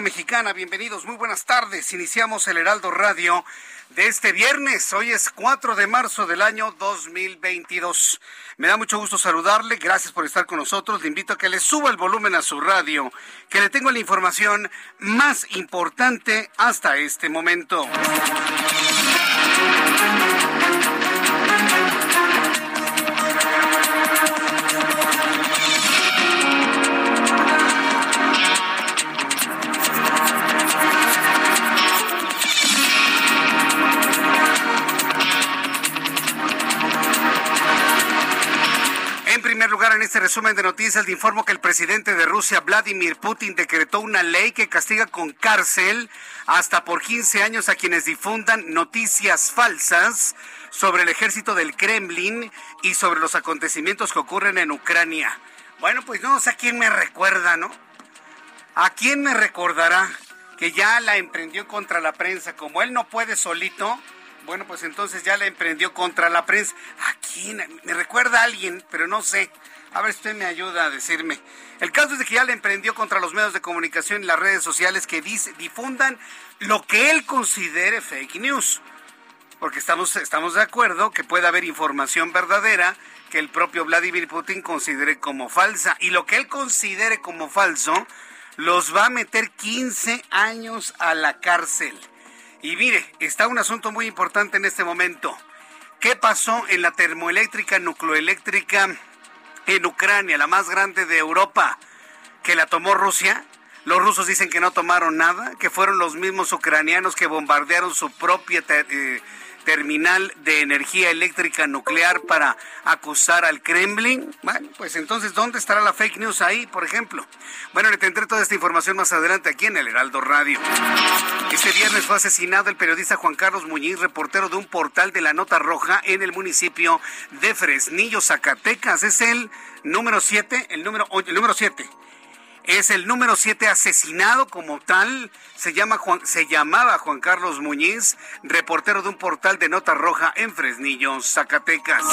Mexicana. Bienvenidos, muy buenas tardes. Iniciamos el Heraldo Radio de este viernes. Hoy es 4 de marzo del año 2022. Me da mucho gusto saludarle. Gracias por estar con nosotros. Le invito a que le suba el volumen a su radio, que le tengo la información más importante hasta este momento. En este resumen de noticias, le informo que el presidente de Rusia, Vladimir Putin, decretó una ley que castiga con cárcel hasta por 15 años a quienes difundan noticias falsas sobre el ejército del Kremlin y sobre los acontecimientos que ocurren en Ucrania. Bueno, pues no sé a quién me recuerda, ¿no? ¿A quién me recordará que ya la emprendió contra la prensa? Como él no puede solito, bueno, pues entonces ya la emprendió contra la prensa. ¿A quién? Me recuerda a alguien, pero no sé. A ver si usted me ayuda a decirme. El caso es de que ya la emprendió contra los medios de comunicación y las redes sociales que difundan lo que él considere fake news. Porque estamos, estamos de acuerdo que puede haber información verdadera que el propio Vladimir Putin considere como falsa. Y lo que él considere como falso los va a meter 15 años a la cárcel. Y mire, está un asunto muy importante en este momento. ¿Qué pasó en la termoeléctrica nucleoeléctrica en Ucrania, la más grande de Europa, que la tomó Rusia? Los rusos dicen que no tomaron nada, que fueron los mismos ucranianos que bombardearon su propia eh, terminal de energía eléctrica nuclear para acusar al Kremlin. Bueno, pues entonces, ¿dónde estará la fake news ahí, por ejemplo? Bueno, le tendré toda esta información más adelante aquí en el Heraldo Radio. Este viernes fue asesinado el periodista Juan Carlos Muñiz, reportero de un portal de la Nota Roja en el municipio de Fresnillo, Zacatecas. Es el número 7, el número, el número 7 es el número 7 asesinado como tal. Se, llama se llamaba Juan Carlos Muñiz, reportero de un portal de Nota Roja en Fresnillo, Zacatecas.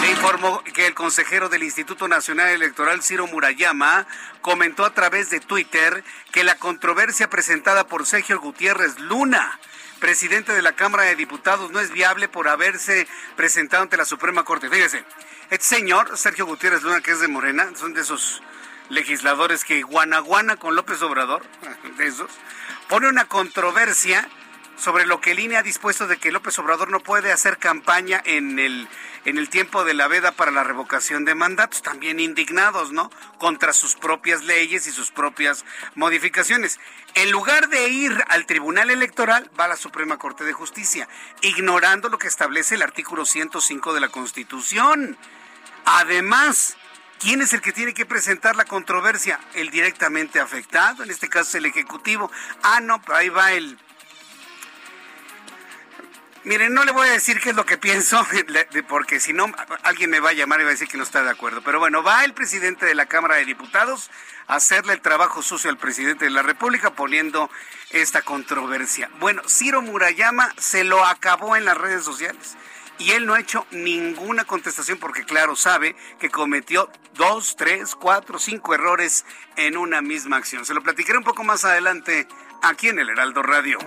Le informó que el consejero del Instituto Nacional Electoral, Ciro Murayama, comentó a través de Twitter que la controversia presentada por Sergio Gutiérrez Luna presidente de la Cámara de Diputados no es viable por haberse presentado ante la Suprema Corte. Fíjese, este señor, Sergio Gutiérrez Luna, que es de Morena, son de esos legisladores que guanaguana con López Obrador, de esos, pone una controversia sobre lo que el INE ha dispuesto de que López Obrador no puede hacer campaña en el, en el tiempo de la veda para la revocación de mandatos, también indignados, ¿no? Contra sus propias leyes y sus propias modificaciones. En lugar de ir al Tribunal Electoral, va a la Suprema Corte de Justicia, ignorando lo que establece el artículo 105 de la Constitución. Además, ¿Quién es el que tiene que presentar la controversia? El directamente afectado, en este caso es el Ejecutivo. Ah, no, ahí va el... Miren, no le voy a decir qué es lo que pienso, porque si no, alguien me va a llamar y va a decir que no está de acuerdo. Pero bueno, va el presidente de la Cámara de Diputados a hacerle el trabajo sucio al presidente de la República poniendo esta controversia. Bueno, Ciro Murayama se lo acabó en las redes sociales y él no ha hecho ninguna contestación porque claro sabe que cometió dos, tres, cuatro, cinco errores en una misma acción. Se lo platicaré un poco más adelante aquí en el Heraldo Radio.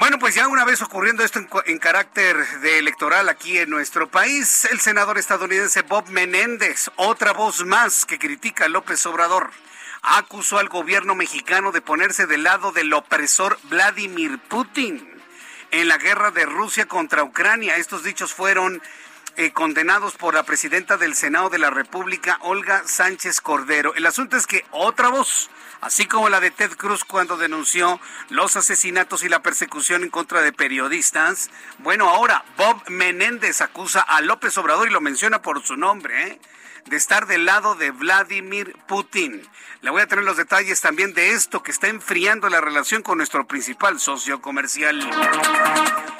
Bueno, pues ya una vez ocurriendo esto en, carácter de electoral aquí en nuestro país, el senador estadounidense Bob Menéndez, otra voz más que critica a López Obrador, acusó al gobierno mexicano de ponerse del lado del opresor Vladimir Putin en la guerra de Rusia contra Ucrania. Estos dichos fueron eh, condenados por la presidenta del Senado de la República, Olga Sánchez Cordero. El asunto es que otra voz así como la de Ted Cruz cuando denunció los asesinatos y la persecución en contra de periodistas. Bueno, ahora Bob Menéndez acusa a López Obrador y lo menciona por su nombre, ¿eh? De estar del lado de Vladimir Putin. Le voy a tener los detalles también de esto que está enfriando la relación con nuestro principal socio comercial.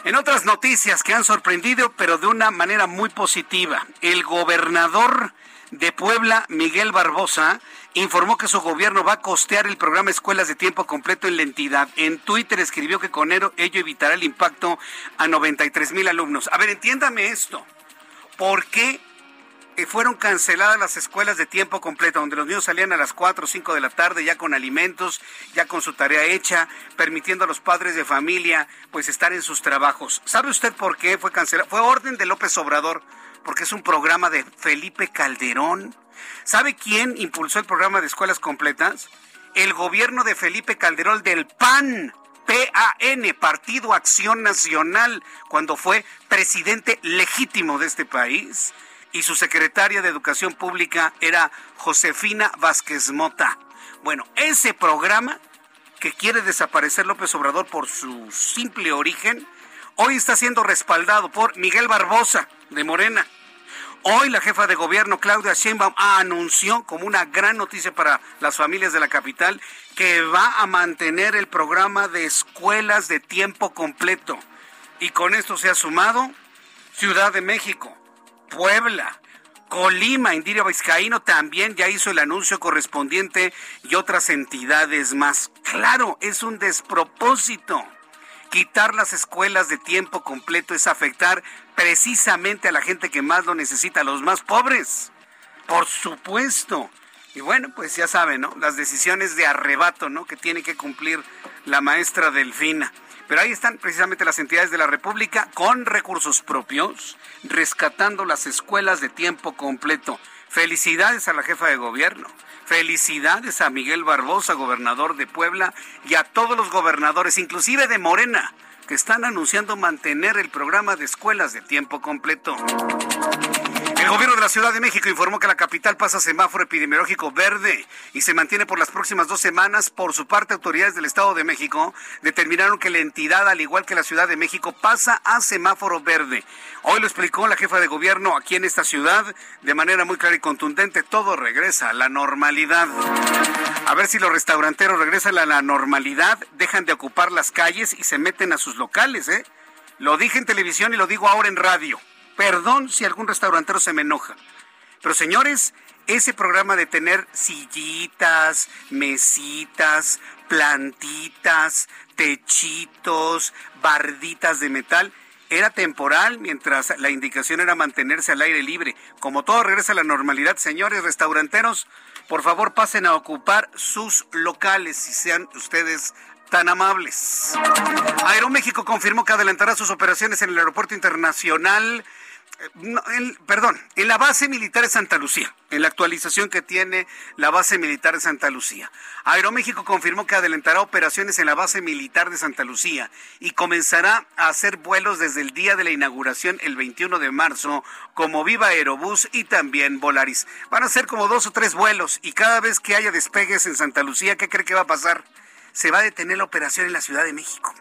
En otras noticias que han sorprendido, pero de una manera muy positiva, el gobernador de Puebla, Miguel Barbosa, informó que su gobierno va a costear el programa Escuelas de Tiempo Completo en la entidad. En Twitter escribió que con ello evitará el impacto a 93 mil alumnos. A ver, entiéndame esto. ¿Por qué eh, fueron canceladas las escuelas de tiempo completo, donde los niños salían a las 4 o 5 de la tarde ya con alimentos, ya con su tarea hecha, permitiendo a los padres de familia pues estar en sus trabajos? ¿Sabe usted por qué fue cancelado? Fue orden de López Obrador, porque es un programa de Felipe Calderón ¿Sabe quién impulsó el programa de escuelas completas? El gobierno de Felipe Calderón del PAN. PAN, Partido Acción Nacional, cuando fue presidente legítimo de este país, y su secretaria de Educación Pública era Josefina Vázquez Mota. Bueno, ese programa que quiere desaparecer López Obrador por su simple origen, hoy está siendo respaldado por Miguel Barbosa, de Morena. Hoy la jefa de gobierno, Claudia Sheinbaum, anunció como una gran noticia para las familias de la capital que va a mantener el programa de escuelas de tiempo completo. Y con esto se ha sumado Ciudad de México, Puebla, Colima, Indiria Vizcaíno también ya hizo el anuncio correspondiente y otras entidades más. Claro, es un despropósito. Quitar las escuelas de tiempo completo es afectar precisamente a la gente que más lo necesita, a los más pobres. Por supuesto. Y bueno, pues ya saben, ¿no? Las decisiones de arrebato, ¿no? Que tiene que cumplir la maestra Delfina. Pero ahí están precisamente las entidades de la República con recursos propios, rescatando las escuelas de tiempo completo. Felicidades a la jefa de gobierno. Felicidades a Miguel Barbosa, gobernador de Puebla, y a todos los gobernadores, inclusive de Morena, que están anunciando mantener el programa de escuelas de tiempo completo. El gobierno de la Ciudad de México informó que la capital pasa semáforo epidemiológico verde y se mantiene por las próximas dos semanas. Por su parte, autoridades del Estado de México determinaron que la entidad, al igual que la Ciudad de México, pasa a semáforo verde. Hoy lo explicó la jefa de gobierno aquí en esta ciudad de manera muy clara y contundente. Todo regresa a la normalidad. A ver si los restauranteros regresan a la normalidad, dejan de ocupar las calles y se meten a sus locales, ¿eh? Lo dije en televisión y lo digo ahora en radio. Perdón si algún restaurantero se me enoja. Pero señores, ese programa de tener sillitas, mesitas, plantitas, techitos, barditas de metal, era temporal mientras la indicación era mantenerse al aire libre. Como todo regresa a la normalidad, señores restauranteros, por favor pasen a ocupar sus locales si sean ustedes tan amables. Aeroméxico confirmó que adelantará sus operaciones en el aeropuerto internacional perdón, en la base militar de Santa Lucía, en la actualización que tiene la base militar de Santa Lucía. Aeroméxico confirmó que adelantará operaciones en la base militar de Santa Lucía y comenzará a hacer vuelos desde el día de la inauguración, el 21 de marzo, como Viva Aerobús y también Volaris. Van a ser como dos o tres vuelos y cada vez que haya despegues en Santa Lucía, ¿qué cree que va a pasar? Se va a detener la operación en la Ciudad de México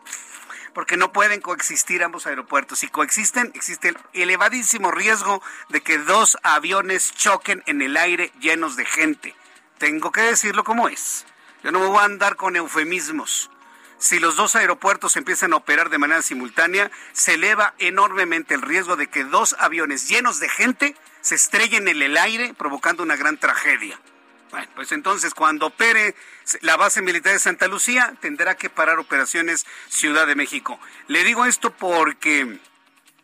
porque no pueden coexistir ambos aeropuertos. Si coexisten, existe el elevadísimo riesgo de que dos aviones choquen en el aire llenos de gente. Tengo que decirlo como es. Yo no me voy a andar con eufemismos. Si los dos aeropuertos empiezan a operar de manera simultánea, se eleva enormemente el riesgo de que dos aviones llenos de gente se estrellen en el aire, provocando una gran tragedia. Bueno, pues entonces cuando opere la base militar de Santa Lucía, tendrá que parar operaciones Ciudad de México. Le digo esto porque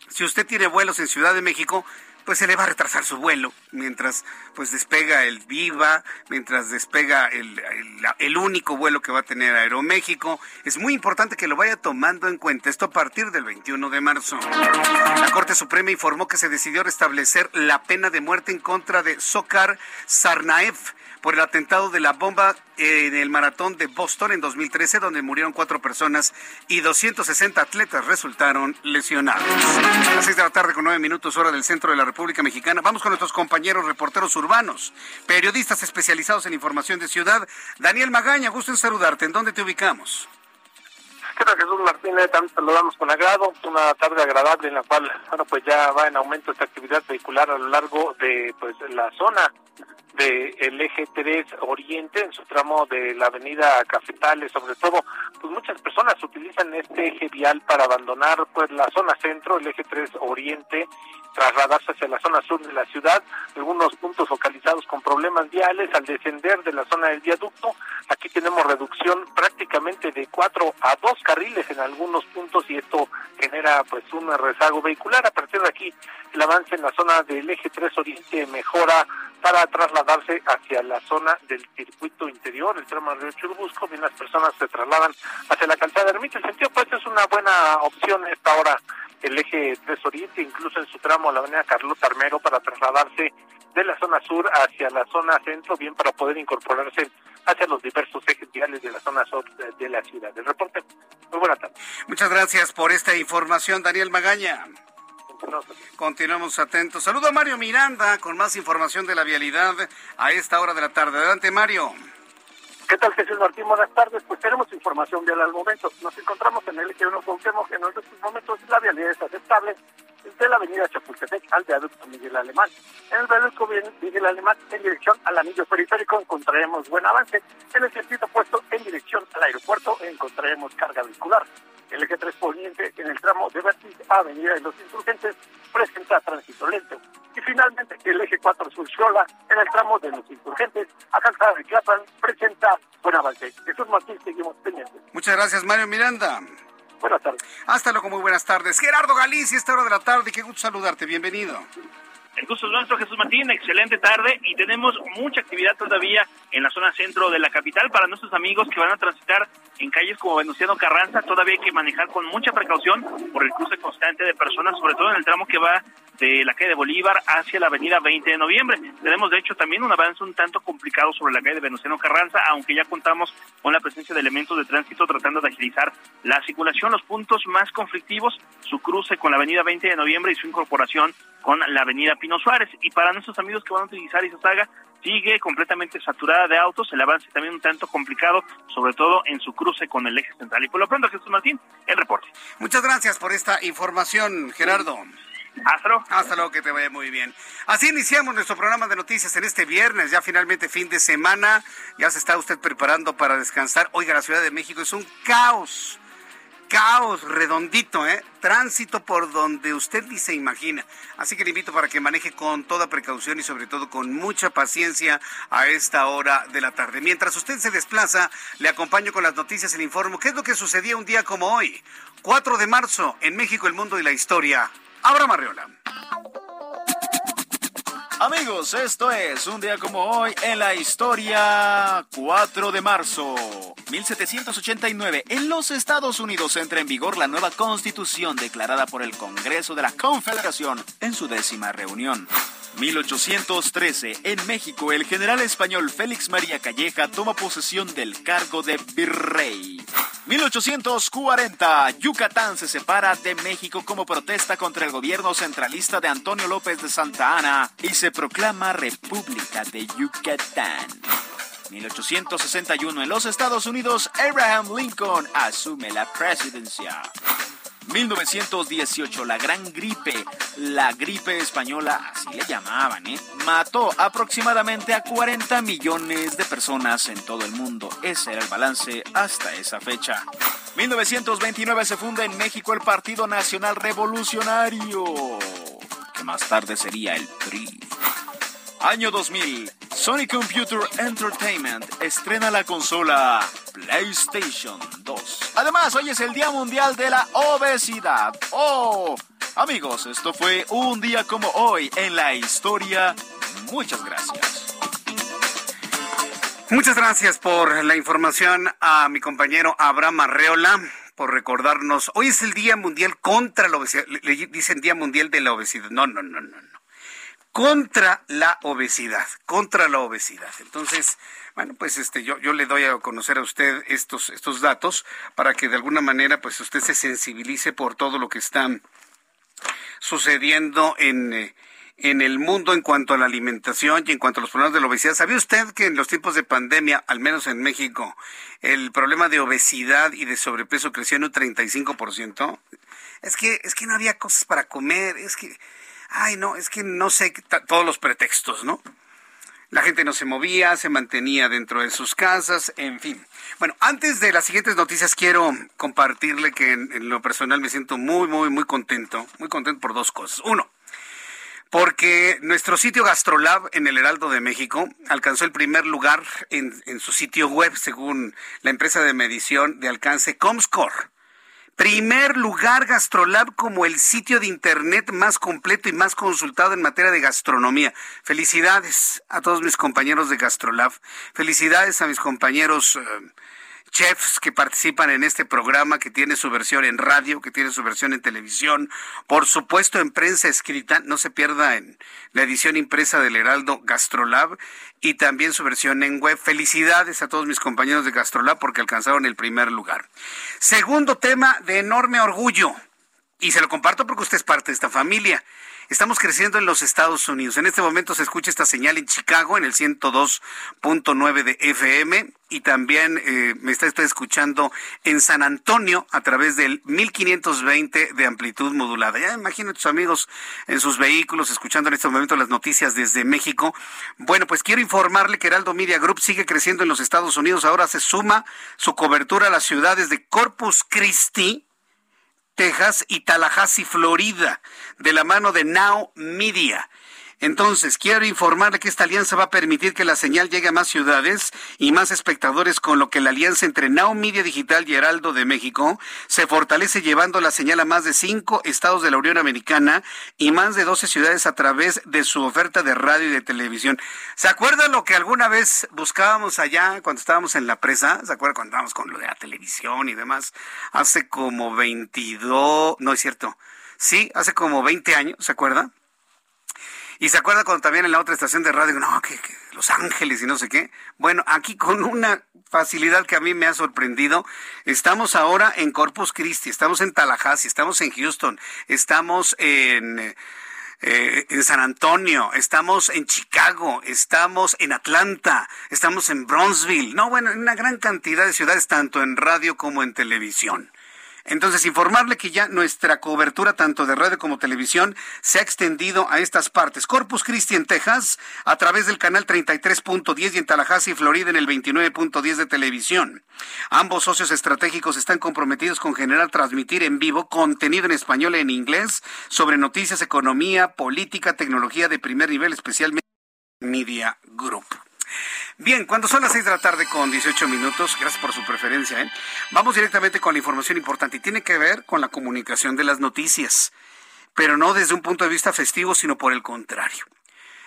si usted tiene vuelos en Ciudad de México, pues se le va a retrasar su vuelo mientras pues despega el Viva, mientras despega el, el, único vuelo que va a tener Aeroméxico. Es muy importante que lo vaya tomando en cuenta esto a partir del 21 de marzo. La Corte Suprema informó que se decidió restablecer la pena de muerte en contra de Sokar Sarnaev por el atentado de la bomba en el maratón de Boston en 2013, donde murieron cuatro personas y 260 atletas resultaron lesionados. A seis de la tarde con nueve minutos hora del centro de la República Mexicana. Vamos con nuestros compañeros reporteros urbanos, periodistas especializados en información de ciudad. Daniel Magaña, gusto en saludarte. ¿En dónde te ubicamos? Jesús Martínez, también saludamos con agrado, una tarde agradable en la cual, bueno, pues ya va en aumento esta actividad vehicular a lo largo de pues la zona del eje 3 Oriente, en su tramo de la avenida Cafetales, sobre todo, pues muchas personas utilizan este eje vial para abandonar pues la zona centro, el eje 3 Oriente, trasladarse hacia la zona sur de la ciudad, algunos puntos focalizados con problemas viales al descender de la zona del viaducto, aquí tenemos reducción prácticamente de 4 a 2 carriles en algunos puntos y esto genera pues un rezago vehicular, a partir de aquí el avance en la zona del eje 3 Oriente mejora para trasladarse hacia la zona del circuito interior, el tramo Río Churubusco, bien las personas se trasladan hacia la calzada de Ermita. El sentido pues es una buena opción esta hora el eje 3 Oriente, incluso en su tramo la avenida Carlos Armero para trasladarse de la zona sur hacia la zona centro, bien para poder incorporarse hacia los diversos ejes viales de la zona sur de, la ciudad. El reporte, muy buena tarde. Muchas gracias por esta información, Daniel Magaña. Continuamos atentos. Saludo a Mario Miranda con más información de la vialidad a esta hora de la tarde. Adelante, Mario. ¿Qué tal, Jesús Martín? Buenas tardes. Pues tenemos información vial al momento. Nos encontramos en el eje 1 que en estos momentos la vialidad es aceptable de la avenida Chapultepec al viaducto Miguel Alemán. En el viaducto Miguel Alemán, en dirección al anillo periférico, encontraremos buen avance. En el sentido opuesto, en dirección al aeropuerto, encontraremos carga vehicular. El eje 3 poniente en el tramo de Vertiz Avenida de los Insurgentes presenta tránsito lento. Y finalmente el eje 4 Surciola en el tramo de los Insurgentes a Calzada de Clapan presenta buen avance. Jesús Martín, seguimos pendientes. Muchas gracias, Mario Miranda. Buenas tardes. Hasta luego, muy buenas tardes. Gerardo Galicia, esta hora de la tarde, qué gusto saludarte, bienvenido. El gusto es nuestro, Jesús Martín. Excelente tarde y tenemos mucha actividad todavía en la zona centro de la capital para nuestros amigos que van a transitar en calles como Venustiano Carranza. Todavía hay que manejar con mucha precaución por el cruce constante de personas, sobre todo en el tramo que va de la calle de Bolívar hacia la avenida 20 de noviembre. Tenemos, de hecho, también un avance un tanto complicado sobre la calle de Venustiano Carranza, aunque ya contamos con la presencia de elementos de tránsito tratando de agilizar la circulación. Los puntos más conflictivos, su cruce con la avenida 20 de noviembre y su incorporación con la avenida Pino Suárez. Y para nuestros amigos que van a utilizar esa saga, sigue completamente saturada de autos, el avance también un tanto complicado, sobre todo en su cruce con el eje central. Y por lo pronto, Jesús Martín, el reporte. Muchas gracias por esta información, Gerardo. Hasta luego. Hasta luego, que te vaya muy bien. Así iniciamos nuestro programa de noticias en este viernes, ya finalmente fin de semana. Ya se está usted preparando para descansar. Oiga, la Ciudad de México es un caos caos redondito, ¿eh? Tránsito por donde usted ni se imagina. Así que le invito para que maneje con toda precaución y sobre todo con mucha paciencia a esta hora de la tarde. Mientras usted se desplaza, le acompaño con las noticias y le informo qué es lo que sucedía un día como hoy, 4 de marzo, en México, el mundo y la historia. Abra Marriola. Amigos, esto es un día como hoy en la historia 4 de marzo 1789. En los Estados Unidos entra en vigor la nueva constitución declarada por el Congreso de la Confederación en su décima reunión. 1813. En México, el general español Félix María Calleja toma posesión del cargo de virrey. 1840. Yucatán se separa de México como protesta contra el gobierno centralista de Antonio López de Santa Ana y se proclama República de Yucatán. 1861. En los Estados Unidos, Abraham Lincoln asume la presidencia. 1918, la gran gripe, la gripe española, así le llamaban, ¿eh? mató aproximadamente a 40 millones de personas en todo el mundo. Ese era el balance hasta esa fecha. 1929 se funda en México el Partido Nacional Revolucionario, más tarde sería el PRI. Año 2000. Sony Computer Entertainment estrena la consola PlayStation 2. Además, hoy es el Día Mundial de la Obesidad. ¡Oh! Amigos, esto fue un día como hoy en la historia. Muchas gracias. Muchas gracias por la información a mi compañero Abraham Arreola por recordarnos. Hoy es el Día Mundial contra la Obesidad. Dicen Día Mundial de la Obesidad. No, no, no, no, no. Contra la obesidad, contra la obesidad. Entonces, bueno, pues este, yo, yo le doy a conocer a usted estos, estos datos para que de alguna manera, pues usted se sensibilice por todo lo que está sucediendo en, eh, en el mundo en cuanto a la alimentación y en cuanto a los problemas de la obesidad. ¿Sabía usted que en los tiempos de pandemia, al menos en México, el problema de obesidad y de sobrepeso creció en un 35%? Es que, es que no había cosas para comer, es que, ay no, es que no sé, todos los pretextos, ¿no? La gente no se movía, se mantenía dentro de sus casas, en fin. Bueno, antes de las siguientes noticias quiero compartirle que en, en lo personal me siento muy, muy, muy contento, muy contento por dos cosas. Uno, porque nuestro sitio GastroLab en el Heraldo de México alcanzó el primer lugar en, en, su sitio web, según la empresa de medición de alcance Comscore. Primer lugar GastroLab como el sitio de internet más completo y más consultado en materia de gastronomía. Felicidades a todos mis compañeros de GastroLab. Felicidades a mis compañeros. Uh, chefs que participan en este programa, que tiene su versión en radio, que tiene su versión en televisión, por supuesto en prensa escrita, no se pierda en la edición impresa del Heraldo Gastrolab y también su versión en web. Felicidades a todos mis compañeros de Gastrolab porque alcanzaron el primer lugar. Segundo tema de enorme orgullo, y se lo comparto porque usted es parte de esta familia. Estamos creciendo en los Estados Unidos. En este momento se escucha esta señal en Chicago, en el 102.9 de FM, y también eh, me está escuchando en San Antonio a través del 1520 de amplitud modulada. Ya imaginen tus amigos en sus vehículos escuchando en este momento las noticias desde México. Bueno, pues quiero informarle que Heraldo Media Group sigue creciendo en los Estados Unidos. Ahora se suma su cobertura a las ciudades de Corpus Christi, Texas y Tallahassee, Florida, de la mano de Now Media. Entonces, quiero informarle que esta alianza va a permitir que la señal llegue a más ciudades y más espectadores, con lo que la alianza entre Now Media Digital y Heraldo de México se fortalece llevando la señal a más de cinco estados de la Unión Americana y más de 12 ciudades a través de su oferta de radio y de televisión. ¿Se acuerda lo que alguna vez buscábamos allá cuando estábamos en la presa? ¿Se acuerda cuando estábamos con lo de la televisión y demás? Hace como 22, no es cierto. Sí, hace como 20 años, ¿se acuerda? Y se acuerda cuando también en la otra estación de radio, no, que, Los Ángeles y no sé qué. Bueno, aquí con una facilidad que a mí me ha sorprendido, estamos ahora en Corpus Christi, estamos en Tallahassee, estamos en Houston, estamos en... Eh, en San Antonio, estamos en Chicago, estamos en Atlanta, estamos en Bronzeville, no, bueno, en una gran cantidad de ciudades, tanto en radio como en televisión. Entonces, informarle que ya nuestra cobertura tanto de radio como televisión se ha extendido a estas partes. Corpus Christi en Texas a través del canal 33.10 y en Tallahassee, Florida en el 29.10 de televisión. Ambos socios estratégicos están comprometidos con generar, transmitir en vivo contenido en español e en inglés sobre noticias, economía, política, tecnología de primer nivel, especialmente Media Group. Bien, cuando son las seis de la tarde con 18 minutos, gracias por su preferencia, ¿eh? vamos directamente con la información importante y tiene que ver con la comunicación de las noticias, pero no desde un punto de vista festivo, sino por el contrario.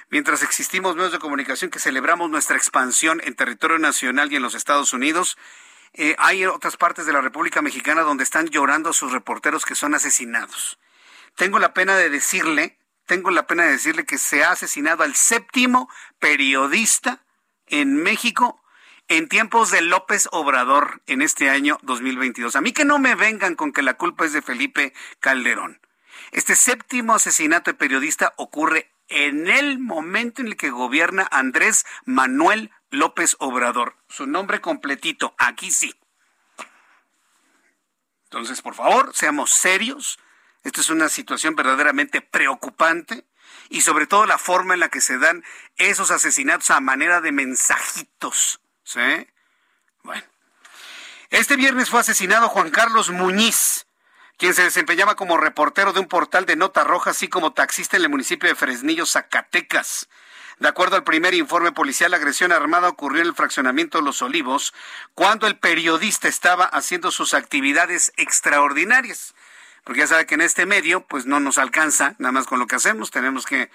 Mientras existimos medios de comunicación que celebramos nuestra expansión en territorio nacional y en los Estados Unidos, eh, hay otras partes de la República Mexicana donde están llorando a sus reporteros que son asesinados. Tengo la pena de decirle, tengo la pena de decirle que se ha asesinado al séptimo periodista en México en tiempos de López Obrador en este año 2022. A mí que no me vengan con que la culpa es de Felipe Calderón. Este séptimo asesinato de periodista ocurre en el momento en el que gobierna Andrés Manuel López Obrador. Su nombre completito, aquí sí. Entonces, por favor, seamos serios. Esta es una situación verdaderamente preocupante y sobre todo la forma en la que se dan esos asesinatos a manera de mensajitos. ¿Sí? Bueno. Este viernes fue asesinado Juan Carlos Muñiz, quien se desempeñaba como reportero de un portal de Nota Roja, así como taxista en el municipio de Fresnillo, Zacatecas. De acuerdo al primer informe policial, la agresión armada ocurrió en el fraccionamiento de Los Olivos, cuando el periodista estaba haciendo sus actividades extraordinarias porque ya sabe que en este medio pues no nos alcanza nada más con lo que hacemos, tenemos que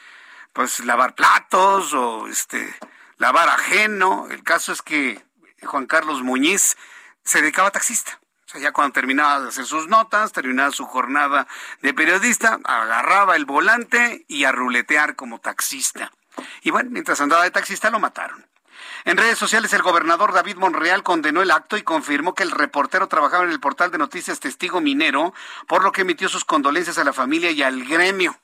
pues lavar platos o este lavar ajeno. El caso es que Juan Carlos Muñiz se dedicaba a taxista. O sea, ya cuando terminaba de hacer sus notas, terminaba su jornada de periodista, agarraba el volante y a ruletear como taxista. Y bueno, mientras andaba de taxista lo mataron. En redes sociales, el gobernador David Monreal condenó el acto y confirmó que el reportero trabajaba en el portal de noticias Testigo Minero, por lo que emitió sus condolencias a la familia y al gremio.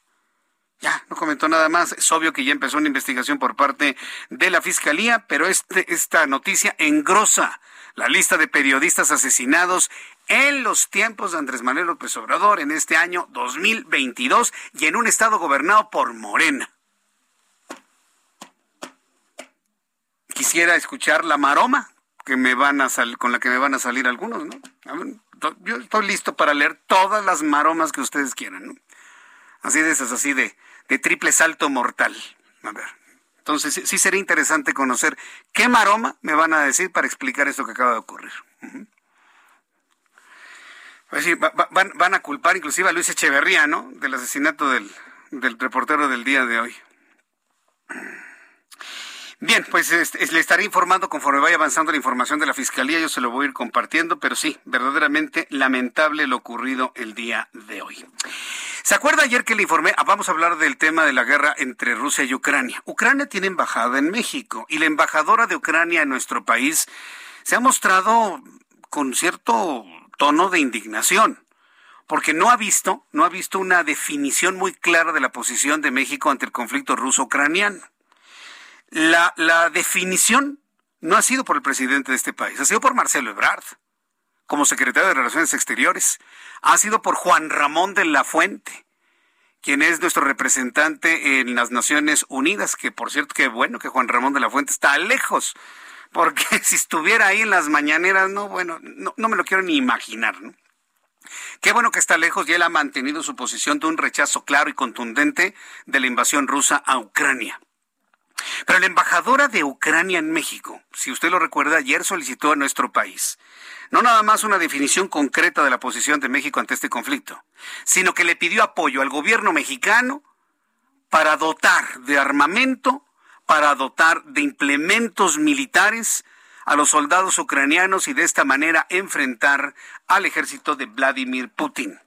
Ya, no comentó nada más. Es obvio que ya empezó una investigación por parte de la Fiscalía, pero este, esta noticia engrosa la lista de periodistas asesinados en los tiempos de Andrés Manuel López Obrador en este año 2022 y en un estado gobernado por Morena. Quisiera escuchar la maroma que me van a con la que me van a salir algunos, ¿no? yo estoy listo para leer todas las maromas que ustedes quieran, ¿no? Así de esas, así de, de triple salto mortal. A ver. Entonces, sí, sería interesante conocer qué maroma me van a decir para explicar esto que acaba de ocurrir. Pues sí, van, van, a culpar inclusive a Luis Echeverría, ¿no? Del asesinato del, del reportero del día de hoy. Bien, pues le estaré informando conforme vaya avanzando la información de la Fiscalía, yo se lo voy a ir compartiendo, pero sí, verdaderamente lamentable lo ocurrido el día de hoy. ¿Se acuerda ayer que le informé? Ah, vamos a hablar del tema de la guerra entre Rusia y Ucrania. Ucrania tiene embajada en México y la embajadora de Ucrania en nuestro país se ha mostrado con cierto tono de indignación porque no ha visto, no ha visto una definición muy clara de la posición de México ante el conflicto ruso-ucraniano. La, definición no ha sido por el presidente de este país, ha sido por Marcelo Ebrard, como secretario de Relaciones Exteriores, ha sido por Juan Ramón de la Fuente, quien es nuestro representante en las Naciones Unidas, que por cierto, que bueno que Juan Ramón de la Fuente está lejos, porque si estuviera ahí en las mañaneras, no, bueno, no, no me lo quiero ni imaginar, ¿no? Qué bueno que está lejos y él ha mantenido su posición de un rechazo claro y contundente de la invasión rusa a Ucrania. Pero la embajadora de Ucrania en México, si usted lo recuerda, ayer solicitó a nuestro país no nada más una definición concreta de la posición de México ante este conflicto, sino que le pidió apoyo al gobierno mexicano para dotar de armamento, para dotar de implementos militares a los soldados ucranianos y de esta manera enfrentar al ejército de Vladimir Putin.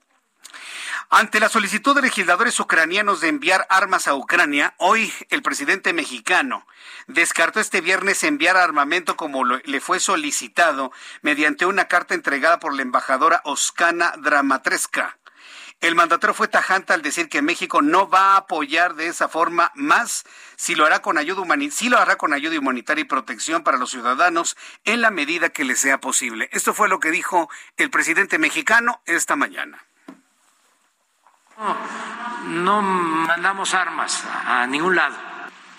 Ante la solicitud de legisladores ucranianos de enviar armas a Ucrania, hoy el presidente mexicano descartó este viernes enviar armamento como le fue solicitado mediante una carta entregada por la embajadora Oskana Dramatreska. El mandatario fue tajante al decir que México no va a apoyar de esa forma más si lo hará con ayuda si lo hará con ayuda humanitaria y protección para los ciudadanos en la medida que le sea posible. Esto fue lo que dijo el presidente mexicano esta mañana. No, mandamos armas a ningún lado.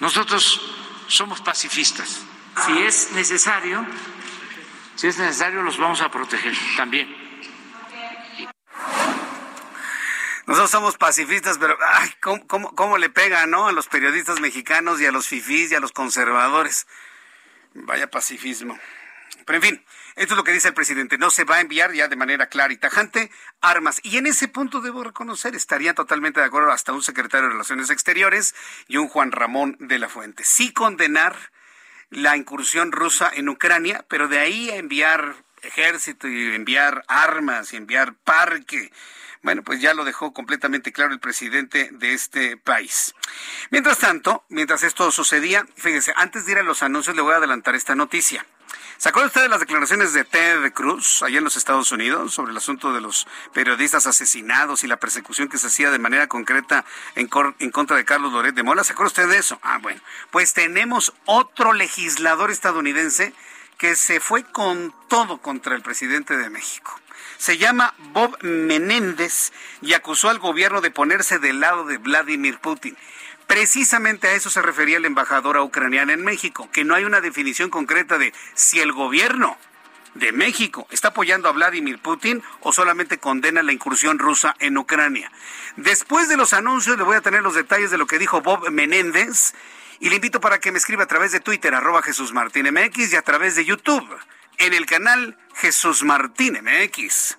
Nosotros somos pacifistas. Si es necesario, si es necesario, los vamos a proteger también. Nosotros somos pacifistas, pero ay, ¿cómo, cómo, le pega, ¿no? A los periodistas mexicanos y a los fifís y a los conservadores. Vaya pacifismo. Pero en fin, esto es lo que dice el presidente. No se va a enviar ya de manera clara y tajante armas. Y en ese punto debo reconocer, estaría totalmente de acuerdo hasta un secretario de Relaciones Exteriores y un Juan Ramón de la Fuente. Sí condenar la incursión rusa en Ucrania, pero de ahí a enviar ejército y enviar armas y enviar parque. Bueno, pues ya lo dejó completamente claro el presidente de este país. Mientras tanto, mientras esto sucedía, fíjese, antes de ir a los anuncios le voy a adelantar esta noticia. ¿Se acuerda usted de las declaraciones de Ted Cruz allá en los Estados Unidos sobre el asunto de los periodistas asesinados y la persecución que se hacía de manera concreta en, en contra de Carlos Loret de Mola? ¿Se acuerda usted de eso? Ah, bueno. Pues tenemos otro legislador estadounidense que se fue con todo contra el presidente de México. Se llama Bob Menéndez y acusó al gobierno de ponerse del lado de Vladimir Putin. Precisamente a eso se refería la embajadora ucraniana en México, que no hay una definición concreta de si el gobierno de México está apoyando a Vladimir Putin o solamente condena la incursión rusa en Ucrania. Después de los anuncios le voy a tener los detalles de lo que dijo Bob Menéndez y le invito para que me escriba a través de Twitter arroba Jesús Martín MX y a través de YouTube en el canal Jesús Martín MX.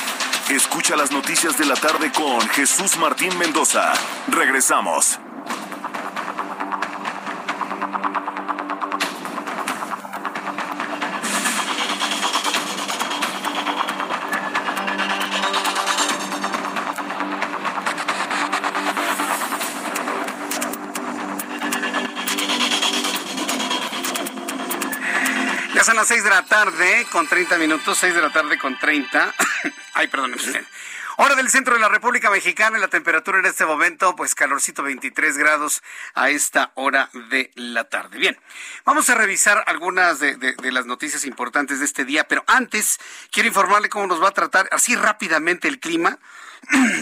Escucha las noticias de la tarde con Jesús Martín Mendoza. Regresamos. Ya son las 6 de la tarde con 30 minutos, 6 de la tarde con 30. Ay, perdón. Hora del centro de la República Mexicana la temperatura en este momento, pues calorcito 23 grados a esta hora de la tarde. Bien, vamos a revisar algunas de, de, las noticias importantes de este día, pero antes quiero informarle cómo nos va a tratar así rápidamente el clima.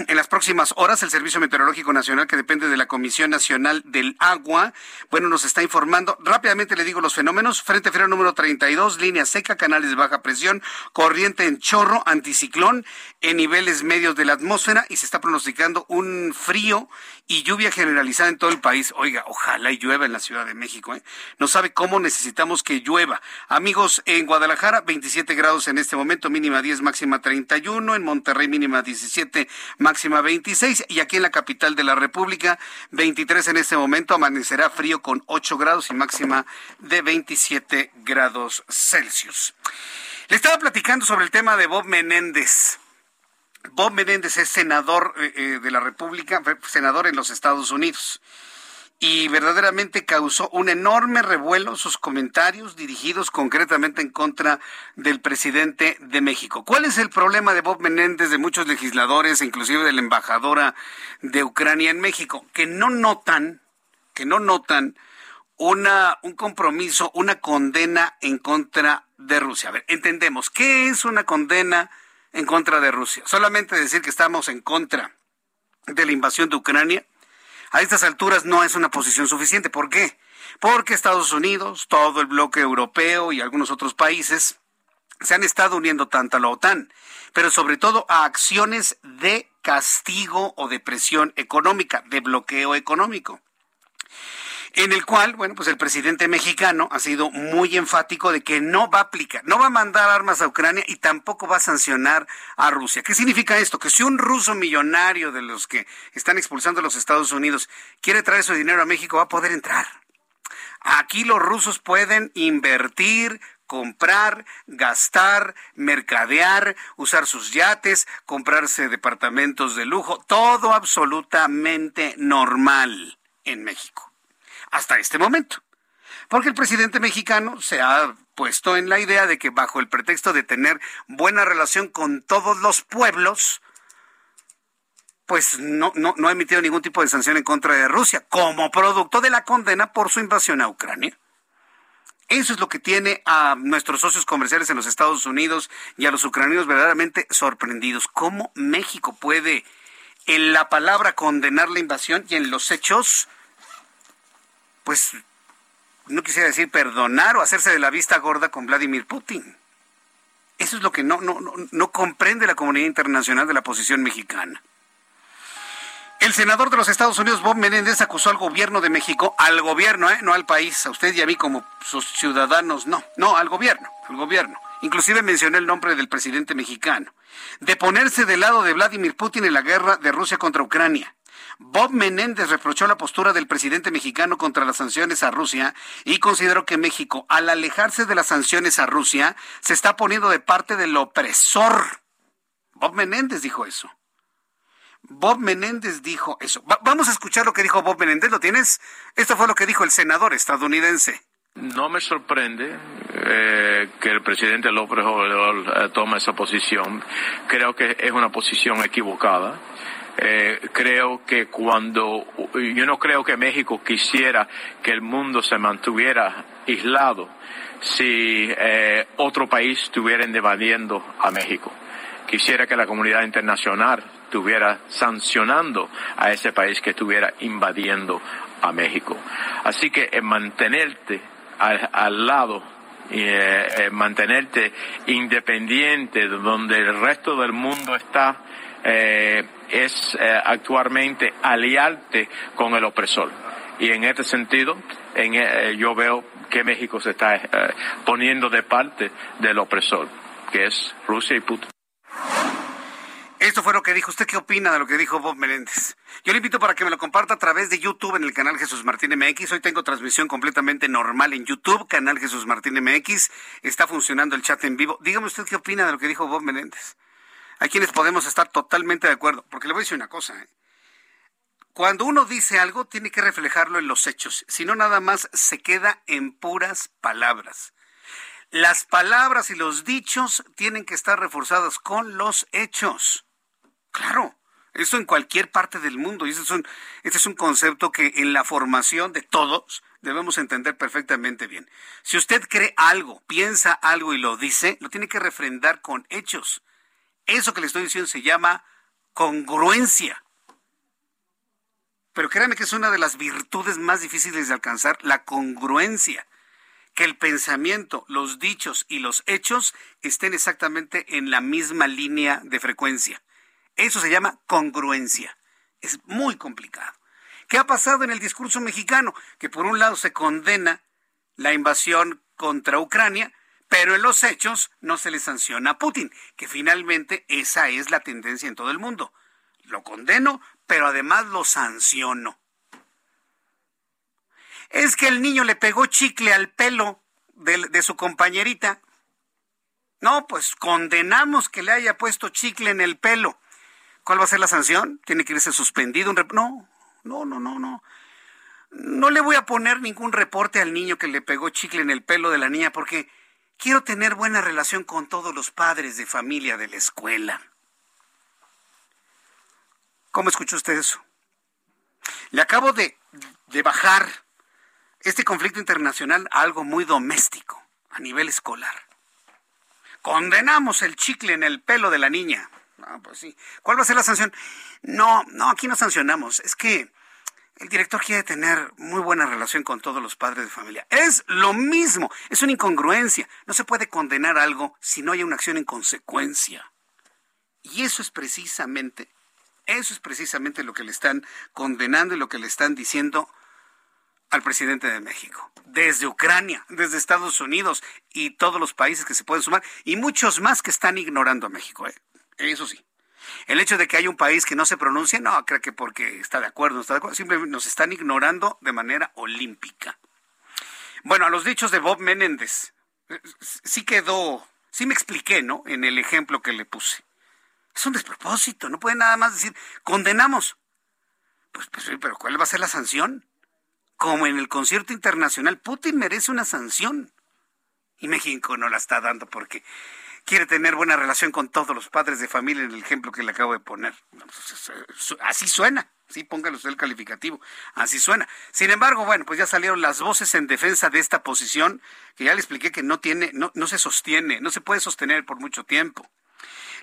En las próximas horas, el Servicio Meteorológico Nacional, que depende de la Comisión Nacional del Agua, bueno, nos está informando. Rápidamente le digo los fenómenos. Frente frío número 32, línea seca, canales de baja presión, corriente en chorro, anticiclón en niveles medios de la atmósfera y se está pronosticando un frío y lluvia generalizada en todo el país. Oiga, ojalá y llueva en la Ciudad de México. ¿eh? No sabe cómo necesitamos que llueva. Amigos, en Guadalajara, 27 grados en este momento, mínima 10, máxima 31. En Monterrey, mínima 17, máxima 26. Y aquí en la capital de la República, 23 en este momento, amanecerá frío con 8 grados y máxima de 27 grados Celsius. Le estaba platicando sobre el tema de Bob Menéndez. Bob Menéndez es senador eh, de la República, senador en los Estados Unidos. Y verdaderamente causó un enorme revuelo sus comentarios dirigidos concretamente en contra del presidente de México. ¿Cuál es el problema de Bob Menéndez, de muchos legisladores, inclusive de la embajadora de Ucrania en México? Que no notan, que no notan una, un compromiso, una condena en contra de Rusia. A ver, entendemos, ¿qué es una condena? en contra de Rusia. Solamente decir que estamos en contra de la invasión de Ucrania, a estas alturas no es una posición suficiente. ¿Por qué? Porque Estados Unidos, todo el bloque europeo y algunos otros países se han estado uniendo tanto a la OTAN, pero sobre todo a acciones de castigo o de presión económica, de bloqueo económico en el cual, bueno, pues el presidente mexicano ha sido muy enfático de que no va a aplicar, no va a mandar armas a Ucrania y tampoco va a sancionar a Rusia. ¿Qué significa esto? Que si un ruso millonario de los que están expulsando a los Estados Unidos quiere traer su dinero a México, va a poder entrar. Aquí los rusos pueden invertir, comprar, gastar, mercadear, usar sus yates, comprarse departamentos de lujo, todo absolutamente normal en México hasta este momento. Porque el presidente mexicano se ha puesto en la idea de que bajo el pretexto de tener buena relación con todos los pueblos, pues no, no, no ha emitido ningún tipo de sanción en contra de Rusia, como producto de la condena por su invasión a Ucrania. Eso es lo que tiene a nuestros socios comerciales en los Estados Unidos y a los ucranianos verdaderamente sorprendidos. ¿Cómo México puede en la palabra condenar la invasión y en los hechos pues no quisiera decir perdonar o hacerse de la vista gorda con Vladimir Putin. Eso es lo que no, no, no, comprende la comunidad internacional de la posición mexicana. El senador de los Estados Unidos, Bob Menéndez, acusó al gobierno de México, al gobierno, ¿eh? no al país, a usted y a mí como sus ciudadanos, no, no, al gobierno, al gobierno. Inclusive mencioné el nombre del presidente mexicano, de ponerse del lado de Vladimir Putin en la guerra de Rusia contra Ucrania Bob Menéndez reprochó la postura del presidente mexicano contra las sanciones a Rusia y consideró que México, al alejarse de las sanciones a Rusia, se está poniendo de parte del opresor. Bob Menéndez dijo eso. Bob Menéndez dijo eso. vamos a escuchar lo que dijo Bob Menéndez. ¿Lo tienes? Esto fue lo que dijo el senador estadounidense. No me sorprende eh, que el presidente López Obrador eh, tome esa posición. Creo que es una posición equivocada. Eh, creo que cuando yo no creo que México quisiera que el mundo se mantuviera aislado si eh, otro país estuviera invadiendo a México. quisiera que la comunidad internacional estuviera sancionando a ese país que estuviera invadiendo a México. Así que en mantenerte al, lado y eh, mantenerte independiente donde el resto del mundo está eh, es eh, actualmente aliarte con el opresor. Y en este sentido, en, eh, yo veo que México se está poniendo de parte del opresor, que es Rusia y Putin. Esto fue lo que dijo. ¿Usted qué opina de lo que dijo Bob Menéndez? Yo le invito para que me lo comparta a través de YouTube en el canal Jesús Martín MX. Hoy tengo transmisión completamente normal en YouTube, canal Jesús Martín MX. Está funcionando el chat en vivo. Dígame usted qué opina de lo que dijo Bob Menéndez. Hay quienes podemos estar totalmente de acuerdo, porque le voy a decir una cosa. ¿eh? Cuando uno dice algo, tiene que reflejarlo en los hechos, si no nada más se queda en puras palabras. Las palabras y los dichos tienen que estar reforzados con los hechos. Claro, eso en cualquier parte del mundo. Y este es, un, este es un concepto que en la formación de todos debemos entender perfectamente bien. Si usted cree algo, piensa algo y lo dice, lo tiene que refrendar con hechos. Eso que le estoy diciendo se llama congruencia. Pero créanme que es una de las virtudes más difíciles de alcanzar, la congruencia. Que el pensamiento, los dichos y los hechos estén exactamente en la misma línea de frecuencia. Eso se llama congruencia. Es muy complicado. ¿Qué ha pasado en el discurso mexicano? Que por un lado se condena la invasión contra Ucrania, pero en los hechos no se le sanciona a Putin, que finalmente esa es la tendencia en todo el mundo. Lo condeno, pero además lo sanciono. Es que el niño le pegó chicle al pelo de, su compañerita. No, pues condenamos que le haya puesto chicle en el pelo. ¿Cuál va a ser la sanción? ¿Tiene que irse suspendido? Un no, no, no, no, no. No le voy a poner ningún reporte al niño que le pegó chicle en el pelo de la niña porque Quiero tener buena relación con todos los padres de familia de la escuela. ¿Cómo escuchó usted eso? Le acabo de, de bajar este conflicto internacional a algo muy doméstico, a nivel escolar. Condenamos el chicle en el pelo de la niña. Ah, pues sí. ¿Cuál va a ser la sanción? No, no, aquí no sancionamos. Es que el director quiere tener muy buena relación con todos los padres de familia. Es lo mismo, es una incongruencia. No se puede condenar algo si no hay una acción en consecuencia. Y eso es precisamente, eso es precisamente lo que le están condenando y lo que le están diciendo al presidente de México, desde Ucrania, desde Estados Unidos y todos los países que se pueden sumar, y muchos más que están ignorando a México. ¿eh? Eso sí. El hecho de que haya un país que no se pronuncie, no, creo que porque está de acuerdo, no está de acuerdo, simplemente nos están ignorando de manera olímpica. Bueno, a los dichos de Bob Menéndez, sí quedó, sí me expliqué, ¿no? En el ejemplo que le puse. Es un despropósito, no puede nada más decir, condenamos. Pues, pues, pero ¿cuál va a ser la sanción? Como en el concierto internacional, Putin merece una sanción. Y México no la está dando porque quiere tener buena relación con todos los padres de familia en el ejemplo que le acabo de poner. Pues, así suena. Sí, póngale usted el calificativo. Así suena. Sin embargo, bueno, pues ya salieron las voces en defensa de esta posición, que ya le expliqué que no tiene, no, no se sostiene, no se puede sostener por mucho tiempo.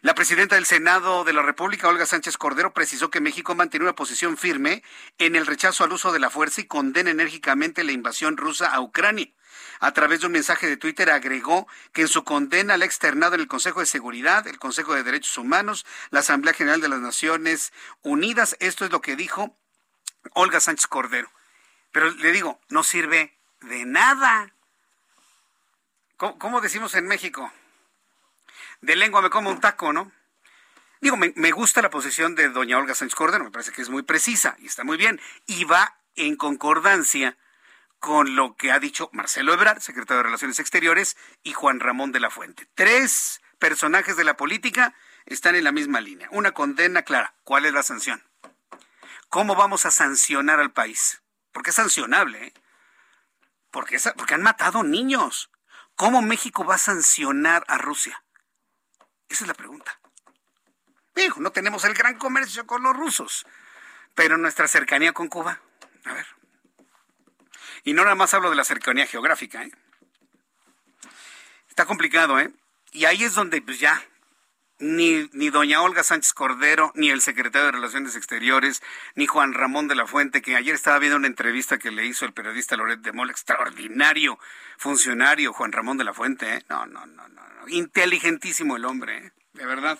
La presidenta del Senado de la República, Olga Sánchez Cordero, precisó que México mantiene una posición firme en el rechazo al uso de la fuerza y condena enérgicamente la invasión rusa a Ucrania. A través de un mensaje de Twitter agregó que en su condena la externado en el Consejo de Seguridad, el Consejo de Derechos Humanos, la Asamblea General de las Naciones Unidas. Esto es lo que dijo Olga Sánchez Cordero. Pero le digo, no sirve de nada. ¿Cómo, decimos en México? De lengua me como un taco, ¿no? Digo, me, gusta la posición de doña Olga Sánchez Cordero, me parece que es muy precisa y está muy bien, y va en concordancia con lo que ha dicho Marcelo Ebrard, secretario de Relaciones Exteriores, y Juan Ramón de la Fuente. Tres personajes de la política están en la misma línea. Una condena clara. ¿Cuál es la sanción? ¿Cómo vamos a sancionar al país? Porque es sancionable, ¿eh? Porque, han matado niños. ¿Cómo México va a sancionar a Rusia? Esa es la pregunta. Dijo, no tenemos el gran comercio con los rusos, pero nuestra cercanía con Cuba. A ver. Y no nada más hablo de la cercanía geográfica. ¿eh? Está complicado, ¿eh? Y ahí es donde pues ya ni, ni doña Olga Sánchez Cordero, ni el secretario de Relaciones Exteriores, ni Juan Ramón de la Fuente, que ayer estaba viendo una entrevista que le hizo el periodista Loret de Mola, extraordinario funcionario Juan Ramón de la Fuente, ¿eh? no, no, no, no, inteligentísimo el hombre, ¿eh? de verdad,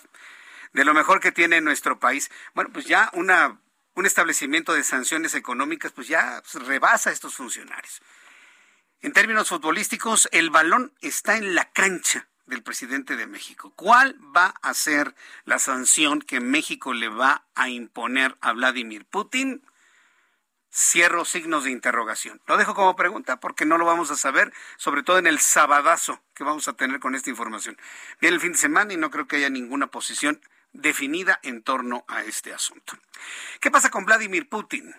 de lo mejor que tiene nuestro país. Bueno, pues ya una, un establecimiento de sanciones económicas, pues ya rebasa a estos funcionarios. En términos futbolísticos, el balón está en la cancha del presidente de México. ¿Cuál va a ser la sanción que México le va a imponer a Vladimir Putin? Cierro signos de interrogación. Lo dejo como pregunta porque no lo vamos a saber, sobre todo en el sabadazo que vamos a tener con esta información. Viene el fin de semana y no creo que haya ninguna posición definida en torno a este asunto. ¿Qué pasa con Vladimir Putin?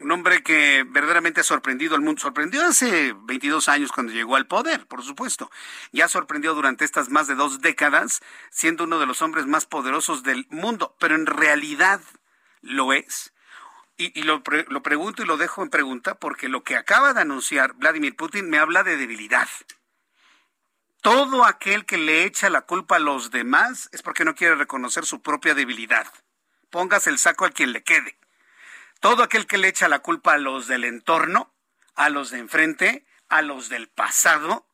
un hombre que verdaderamente ha sorprendido al mundo. Sorprendió hace 22 años cuando llegó al poder, por supuesto. Ya sorprendió durante estas más de dos décadas, siendo uno de los hombres más poderosos del mundo, pero en realidad lo es. Y, lo, lo pregunto y lo dejo en pregunta porque lo que acaba de anunciar Vladimir Putin me habla de debilidad. Todo aquel que le echa la culpa a los demás es porque no quiere reconocer su propia debilidad. Póngase el saco al quien le quede. Todo aquel que le echa la culpa a los del entorno, a los de enfrente, a los del pasado,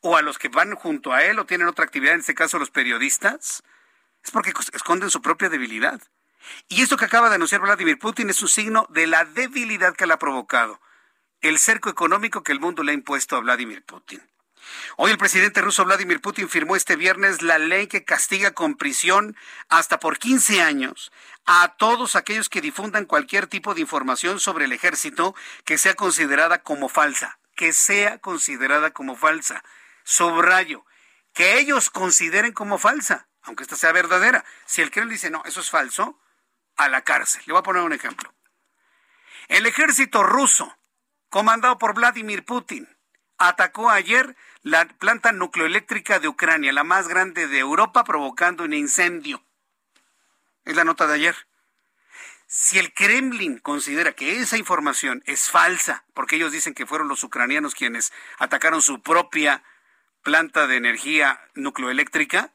o a los que van junto a él o tienen otra actividad, en este caso los periodistas, es porque esconden su propia debilidad. Y esto que acaba de anunciar Vladimir Putin es un signo de la debilidad que le ha provocado el cerco económico que el mundo le ha impuesto a Vladimir Putin. Hoy el presidente ruso Vladimir Putin firmó este viernes la ley que castiga con prisión hasta por 15 años a todos aquellos que difundan cualquier tipo de información sobre el ejército que sea considerada como falsa, que sea considerada como falsa. Subrayo, que ellos consideren como falsa, aunque esta sea verdadera. Si el Kremlin dice, no, eso es falso, a la cárcel. Le voy a poner un ejemplo. El ejército ruso, comandado por Vladimir Putin, atacó ayer la planta nucleoeléctrica de Ucrania, la más grande de Europa, provocando un incendio. Es la nota de ayer. Si el Kremlin considera que esa información es falsa, porque ellos dicen que fueron los ucranianos quienes atacaron su propia planta de energía nucleoeléctrica,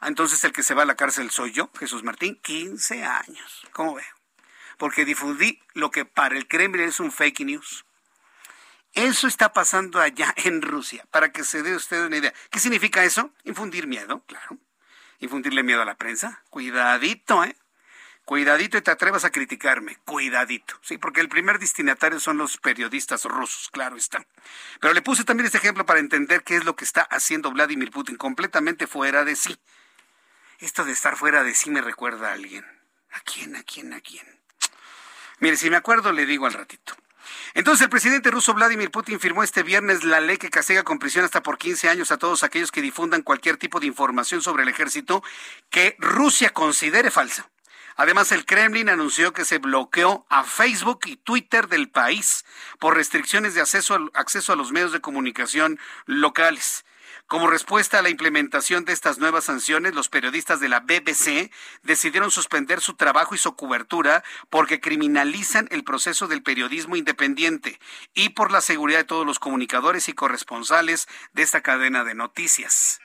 entonces el que se va a la cárcel soy yo, Jesús Martín, 15 años. ¿Cómo ve? Porque difundí lo que para el Kremlin es un fake news. Eso está pasando allá en Rusia, para que se dé usted una idea. ¿Qué significa eso? Infundir miedo, claro. Infundirle miedo a la prensa. Cuidadito, ¿eh? Cuidadito y te atrevas a criticarme. Cuidadito. Sí, porque el primer destinatario son los periodistas rusos, claro está. Pero le puse también este ejemplo para entender qué es lo que está haciendo Vladimir Putin, completamente fuera de sí. Esto de estar fuera de sí me recuerda a alguien. ¿A quién? ¿A quién? ¿A quién? Mire, si me acuerdo, le digo al ratito. Entonces, el presidente ruso Vladimir Putin firmó este viernes la ley que castiga con prisión hasta por 15 años a todos aquellos que difundan cualquier tipo de información sobre el ejército que Rusia considere falsa. Además, el Kremlin anunció que se bloqueó a Facebook y Twitter del país por restricciones de acceso a, los medios de comunicación locales. Como respuesta a la implementación de estas nuevas sanciones, los periodistas de la BBC decidieron suspender su trabajo y su cobertura porque criminalizan el proceso del periodismo independiente y por la seguridad de todos los comunicadores y corresponsales de esta cadena de noticias.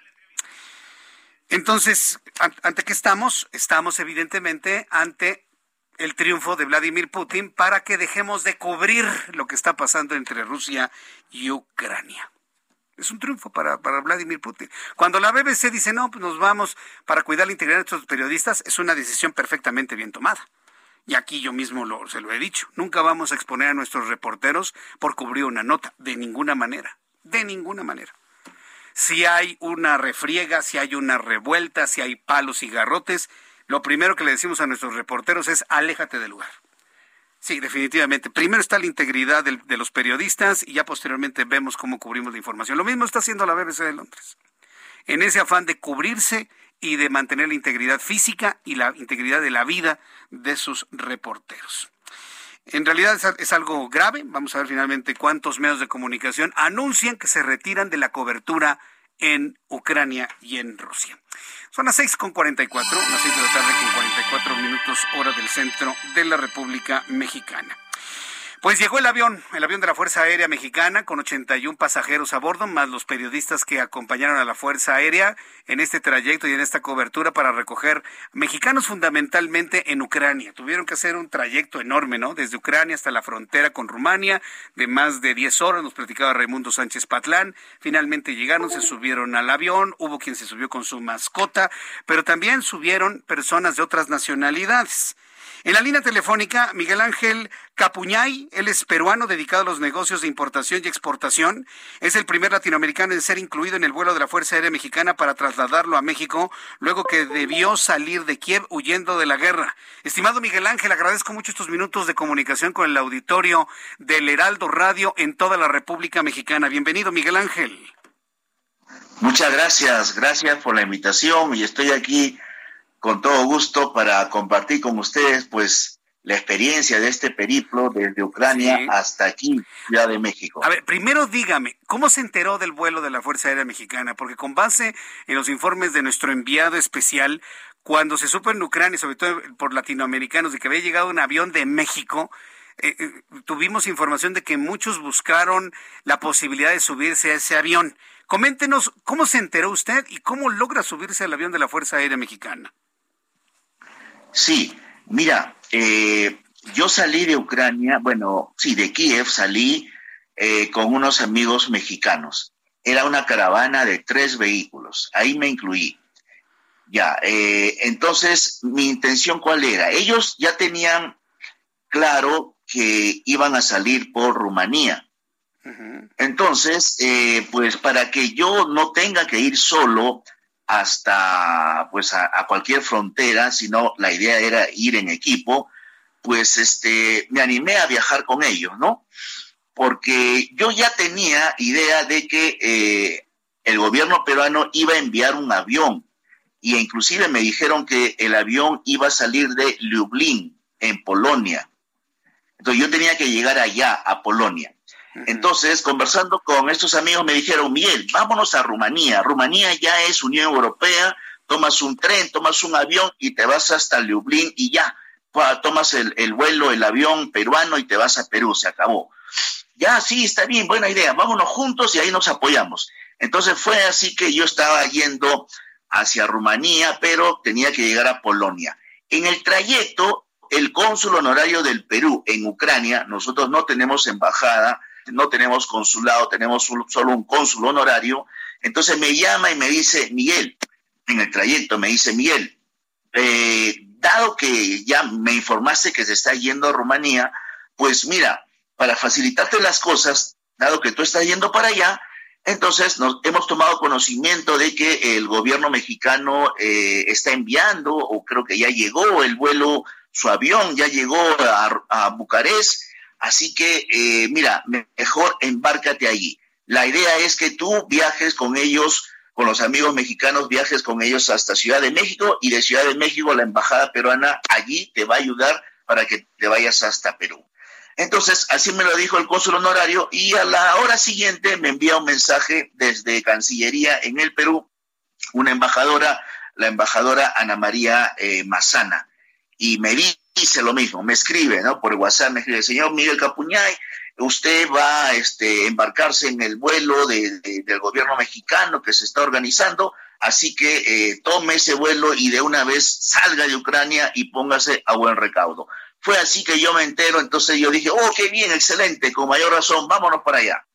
Entonces, ¿ante qué estamos? Estamos evidentemente ante el triunfo de Vladimir Putin para que dejemos de cubrir lo que está pasando entre Rusia y Ucrania. Es un triunfo para, Vladimir Putin. Cuando la BBC dice, no, pues nos vamos para cuidar la integridad de nuestros periodistas, es una decisión perfectamente bien tomada. Y aquí yo mismo lo, se lo he dicho. Nunca vamos a exponer a nuestros reporteros por cubrir una nota. De ninguna manera. De ninguna manera. Si hay una refriega, si hay una revuelta, si hay palos y garrotes, lo primero que le decimos a nuestros reporteros es aléjate del lugar. Sí, definitivamente. Primero está la integridad de los periodistas y ya posteriormente vemos cómo cubrimos la información. Lo mismo está haciendo la BBC de Londres. En ese afán de cubrirse y de mantener la integridad física y la integridad de la vida de sus reporteros. En realidad es, algo grave. Vamos a ver finalmente cuántos medios de comunicación anuncian que se retiran de la cobertura en Ucrania y en Rusia. Son las seis con cuarenta las seis de la tarde con 44 minutos hora del centro de la República Mexicana. Pues llegó el avión, el avión de la Fuerza Aérea Mexicana con 81 pasajeros a bordo, más los periodistas que acompañaron a la Fuerza Aérea en este trayecto y en esta cobertura para recoger mexicanos fundamentalmente en Ucrania. Tuvieron que hacer un trayecto enorme, ¿no? Desde Ucrania hasta la frontera con Rumania, de más de 10 horas, nos platicaba Raimundo Sánchez Patlán. Finalmente llegaron, se subieron al avión, hubo quien se subió con su mascota, pero también subieron personas de otras nacionalidades. En la línea telefónica, Miguel Ángel Capuñay, él es peruano dedicado a los negocios de importación y exportación. Es el primer latinoamericano en ser incluido en el vuelo de la Fuerza Aérea Mexicana para trasladarlo a México, luego que debió salir de Kiev huyendo de la guerra. Estimado Miguel Ángel, agradezco mucho estos minutos de comunicación con el auditorio del Heraldo Radio en toda la República Mexicana. Bienvenido, Miguel Ángel. Muchas gracias, gracias por la invitación y estoy aquí con todo gusto para compartir con ustedes, pues, la experiencia de este periplo desde Ucrania hasta aquí, Ciudad de México. A ver, primero dígame, ¿cómo se enteró del vuelo de la Fuerza Aérea Mexicana? Porque con base en los informes de nuestro enviado especial, cuando se supo en Ucrania, sobre todo por latinoamericanos, de que había llegado un avión de México, eh, eh, tuvimos información de que muchos buscaron la posibilidad de subirse a ese avión. Coméntenos cómo se enteró usted y cómo logra subirse al avión de la Fuerza Aérea Mexicana. Sí, mira, eh, yo salí de Ucrania, bueno, sí, de Kiev salí eh, con unos amigos mexicanos. Era una caravana de tres vehículos, ahí me incluí. Ya, eh, entonces, mi intención cuál era? Ellos ya tenían claro que iban a salir por Rumanía. Entonces, pues para que yo no tenga que ir solo, hasta pues a, cualquier frontera, sino la idea era ir en equipo, pues este me animé a viajar con ellos, ¿no? Porque yo ya tenía idea de que eh, el gobierno peruano iba a enviar un avión y inclusive me dijeron que el avión iba a salir de Lublin, en Polonia. Entonces yo tenía que llegar allá, a Polonia. Entonces, conversando con estos amigos, me dijeron, Miguel, vámonos a Rumanía. Rumanía ya es Unión Europea, tomas un tren, tomas un avión y te vas hasta Lublin y ya, tomas el, el vuelo, el avión peruano y te vas a Perú, se acabó. Ya, sí, está bien, buena idea, vámonos juntos y ahí nos apoyamos. Entonces fue así que yo estaba yendo hacia Rumanía, pero tenía que llegar a Polonia. En el trayecto, el cónsul honorario del Perú en Ucrania, nosotros no tenemos embajada, no tenemos consulado, tenemos solo un cónsul honorario. Entonces me llama y me dice, Miguel, en el trayecto me dice, Miguel, eh, dado que ya me informaste que se está yendo a Rumanía, pues mira, para facilitarte las cosas, dado que tú estás yendo para allá, entonces hemos tomado conocimiento de que el gobierno mexicano eh, está enviando, o creo que ya llegó el vuelo, su avión ya llegó a Bucarest, Así que, eh, mira, mejor embárcate allí. La idea es que tú viajes con ellos, con los amigos mexicanos, viajes con ellos hasta Ciudad de México y de Ciudad de México la embajada peruana allí te va a ayudar para que te vayas hasta Perú. Entonces, así me lo dijo el cónsul honorario y a la hora siguiente me envía un mensaje desde Cancillería en el Perú, una embajadora, la embajadora Ana María eh, Mazana, y me dice lo mismo, me escribe, ¿no? Por WhatsApp me escribe, señor Miguel Capuñay, usted va a este, embarcarse en el vuelo del gobierno mexicano que se está organizando, así que eh, tome ese vuelo y de una vez salga de Ucrania y póngase a buen recaudo. Fue así que yo me entero, entonces yo dije, oh, qué bien, excelente, con mayor razón, vámonos para allá.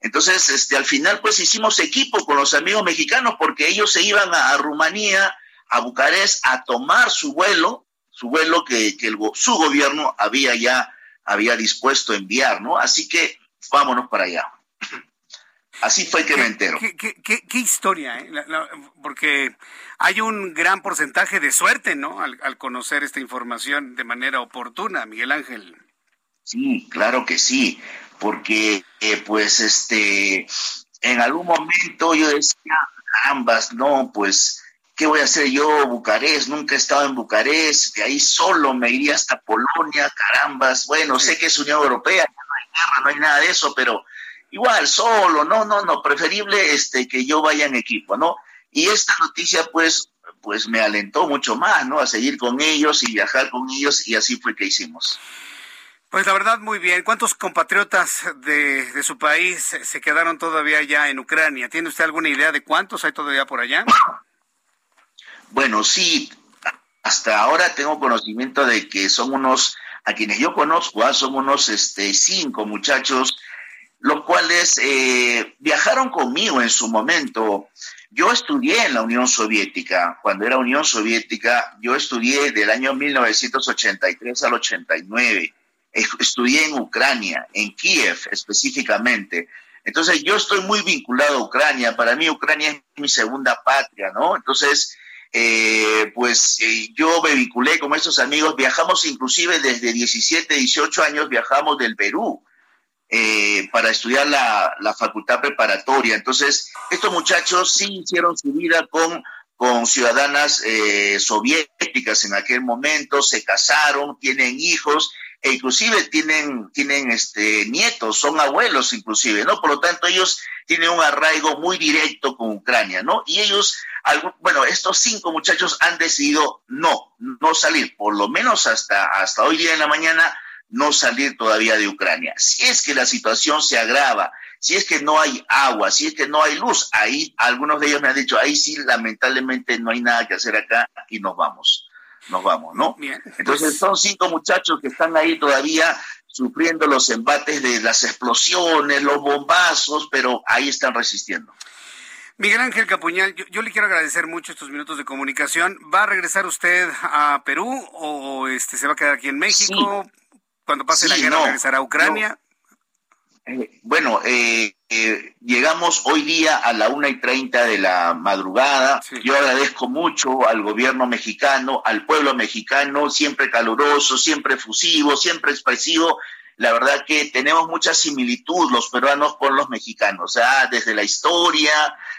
Entonces, este, al final, pues hicimos equipo con los amigos mexicanos porque ellos se iban a Rumanía, a Bucarest, a tomar su vuelo su vuelo que, que el, su gobierno había ya había dispuesto a enviar, ¿no? Así que vámonos para allá. Así fue que me entero. ¿Qué, qué, qué, historia? Eh? porque hay un gran porcentaje de suerte, ¿no? Al, al, conocer esta información de manera oportuna, Miguel Ángel. Sí, claro que sí, porque eh, pues este, en algún momento yo decía, ambas, no, pues ¿Qué voy a hacer yo, Bucarest? Nunca he estado en Bucarest, de ahí solo me iría hasta Polonia, carambas. Bueno, sé que es Unión Europea, no hay guerra, no hay nada de eso, pero igual, solo, no, no, no, preferible este, que yo vaya en equipo, ¿no? Y esta noticia, pues, pues me alentó mucho más, ¿no? A seguir con ellos y viajar con ellos, y así fue que hicimos. Pues la verdad, muy bien. ¿Cuántos compatriotas de, de, su país se quedaron todavía ya en Ucrania? ¿Tiene usted alguna idea de cuántos hay todavía por allá? Bueno, sí, hasta ahora tengo conocimiento de que son unos, a quienes yo conozco, ah, son unos este, cinco muchachos, los cuales eh, viajaron conmigo en su momento. Yo estudié en la Unión Soviética, cuando era Unión Soviética, yo estudié del año 1983 al 89 estudié en Ucrania, en Kiev específicamente. Entonces yo estoy muy vinculado a Ucrania, para mí Ucrania es mi segunda patria, ¿no? Entonces, eh, pues eh, yo me vinculé con estos amigos, viajamos inclusive desde 17, 18 años, viajamos del Perú eh, para estudiar la, la, facultad preparatoria. Entonces, estos muchachos sí hicieron su vida con, con ciudadanas soviéticas en aquel momento, se casaron, tienen hijos e inclusive tienen, tienen este, nietos, son abuelos inclusive, ¿no? Por lo tanto, ellos tienen un arraigo muy directo con Ucrania, ¿no? Y ellos, bueno, estos cinco muchachos han decidido no, no salir, por lo menos hasta, hasta hoy día en la mañana, no salir todavía de Ucrania. Si es que la situación se agrava, si es que no hay agua, si es que no hay luz, ahí algunos de ellos me han dicho, ahí sí, lamentablemente no hay nada que hacer acá y nos vamos nos vamos, ¿no? Entonces son cinco muchachos que están ahí todavía sufriendo los embates de las explosiones, los bombazos, pero ahí están resistiendo. Miguel Ángel Capuñal, yo, le quiero agradecer mucho estos minutos de comunicación. ¿Va a regresar usted a Perú o este se va a quedar aquí en México? Cuando pase la guerra, regresará a Ucrania. Eh, bueno, eh, eh, llegamos hoy día a la una y treinta de la madrugada. Yo agradezco mucho al gobierno mexicano, al pueblo mexicano, siempre caluroso, siempre efusivo, siempre expresivo. La verdad que tenemos mucha similitud los peruanos con los mexicanos. ¿ah? Desde la historia,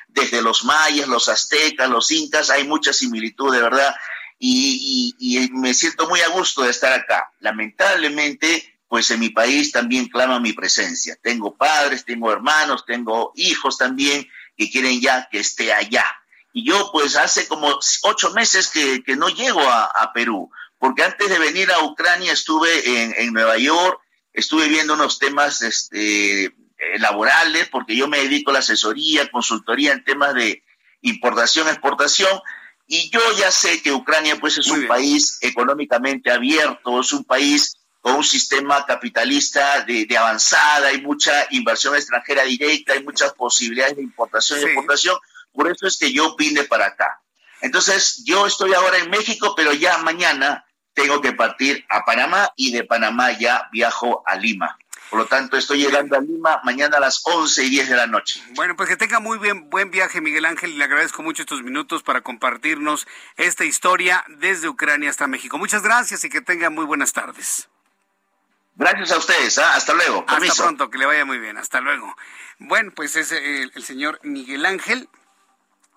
desde los mayas, los aztecas, los incas, hay mucha similitud, de verdad. y me siento muy a gusto de estar acá. Lamentablemente, pues en mi país también clama mi presencia. Tengo padres, tengo hermanos, tengo hijos también que quieren ya que esté allá. Y yo pues hace como ocho meses que, no llego a, Perú, porque antes de venir a Ucrania estuve en, Nueva York, estuve viendo unos temas este, eh, laborales, porque yo me dedico a la asesoría, consultoría en temas de importación, exportación, y yo ya sé que Ucrania pues es un país económicamente abierto, es un país un sistema capitalista de, avanzada, hay mucha inversión extranjera directa, hay muchas posibilidades de importación y exportación, por eso es que yo vine para acá. Entonces, yo estoy ahora en México, pero ya mañana tengo que partir a Panamá y de Panamá ya viajo a Lima. Por lo tanto, estoy llegando a Lima mañana a las 11 y 10 de la noche. Bueno, pues que tenga muy bien, buen viaje, Miguel Ángel, y le agradezco mucho estos minutos para compartirnos esta historia desde Ucrania hasta México. Muchas gracias y que tenga muy buenas tardes. Gracias a ustedes. ¿ah? Hasta luego. Hasta pronto, que le vaya muy bien. Hasta luego. Bueno, pues es el, señor Miguel Ángel.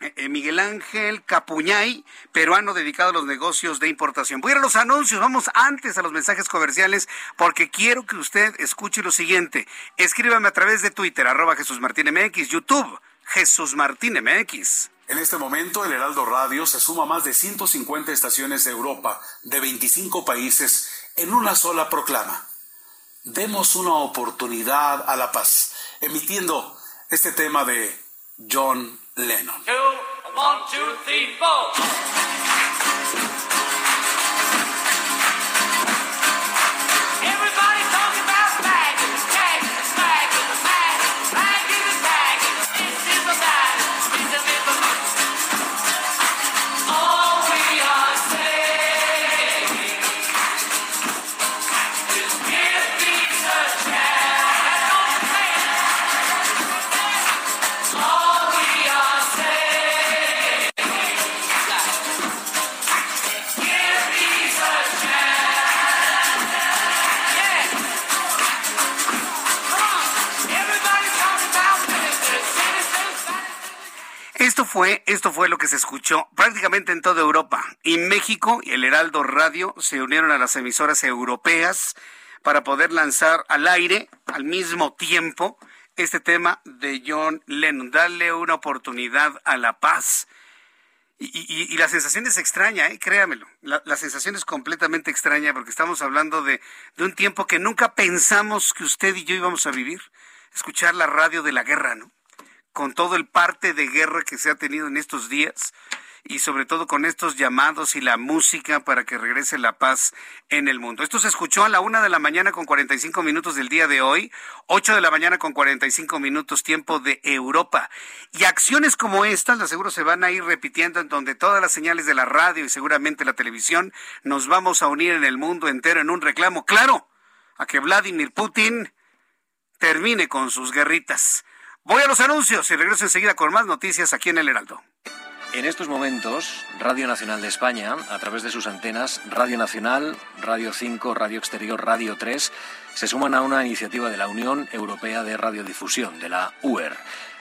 Eh, Miguel Ángel Capuñay, peruano dedicado a los negocios de importación. Voy a los anuncios, vamos antes a los mensajes comerciales, porque quiero que usted escuche lo siguiente. Escríbame a través de Twitter, arroba Jesús Martín MX, YouTube, Jesús Martín MX. En este momento, el Heraldo Radio se suma a más de 150 estaciones de Europa, de 25 países, en una sola proclama demos una oportunidad a la paz, emitiendo este tema de John Lennon. Fue, esto fue lo que se escuchó prácticamente en toda Europa. Y México y el Heraldo Radio se unieron a las emisoras europeas para poder lanzar al aire al mismo tiempo este tema de John Lennon, darle una oportunidad a la paz. Y, la sensación es extraña, ¿eh? créamelo. La, sensación es completamente extraña porque estamos hablando de, de un tiempo que nunca pensamos que usted y yo íbamos a vivir. Escuchar la radio de la guerra, ¿no? Con todo el parte de guerra que se ha tenido en estos días y sobre todo con estos llamados y la música para que regrese la paz en el mundo. Esto se escuchó a la una de la mañana con 45 minutos del día de hoy, 8 de la mañana con 45 minutos tiempo de Europa. Y acciones como estas, las seguro se van a ir repitiendo en donde todas las señales de la radio y seguramente la televisión nos vamos a unir en el mundo entero en un reclamo claro a que Vladimir Putin termine con sus guerritas. Voy a los anuncios y regreso enseguida con más noticias aquí en El Heraldo. En estos momentos, Radio Nacional de España, a través de sus antenas Radio Nacional, Radio 5, Radio Exterior, Radio 3, se suman a una iniciativa de la Unión Europea de Radiodifusión, de la UER.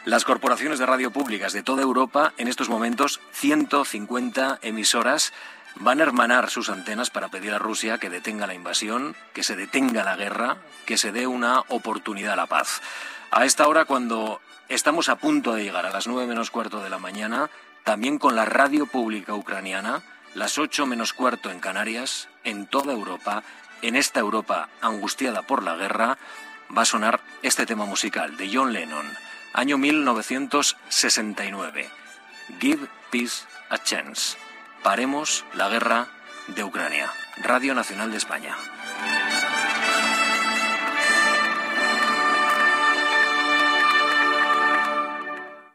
Las corporaciones de radio públicas de toda Europa, en estos momentos, 150 emisoras, van a hermanar sus antenas para pedir a Rusia que detenga la invasión, que se detenga la guerra, que se dé una oportunidad a la paz. A esta hora, cuando estamos a punto de llegar a las nueve menos cuarto de la mañana, también con la radio pública ucraniana, las ocho menos cuarto en Canarias, en toda Europa, en esta Europa angustiada por la guerra, va a sonar este tema musical de John Lennon, año 1969. Give Peace a Chance. Paremos la guerra de Ucrania. Radio Nacional de España.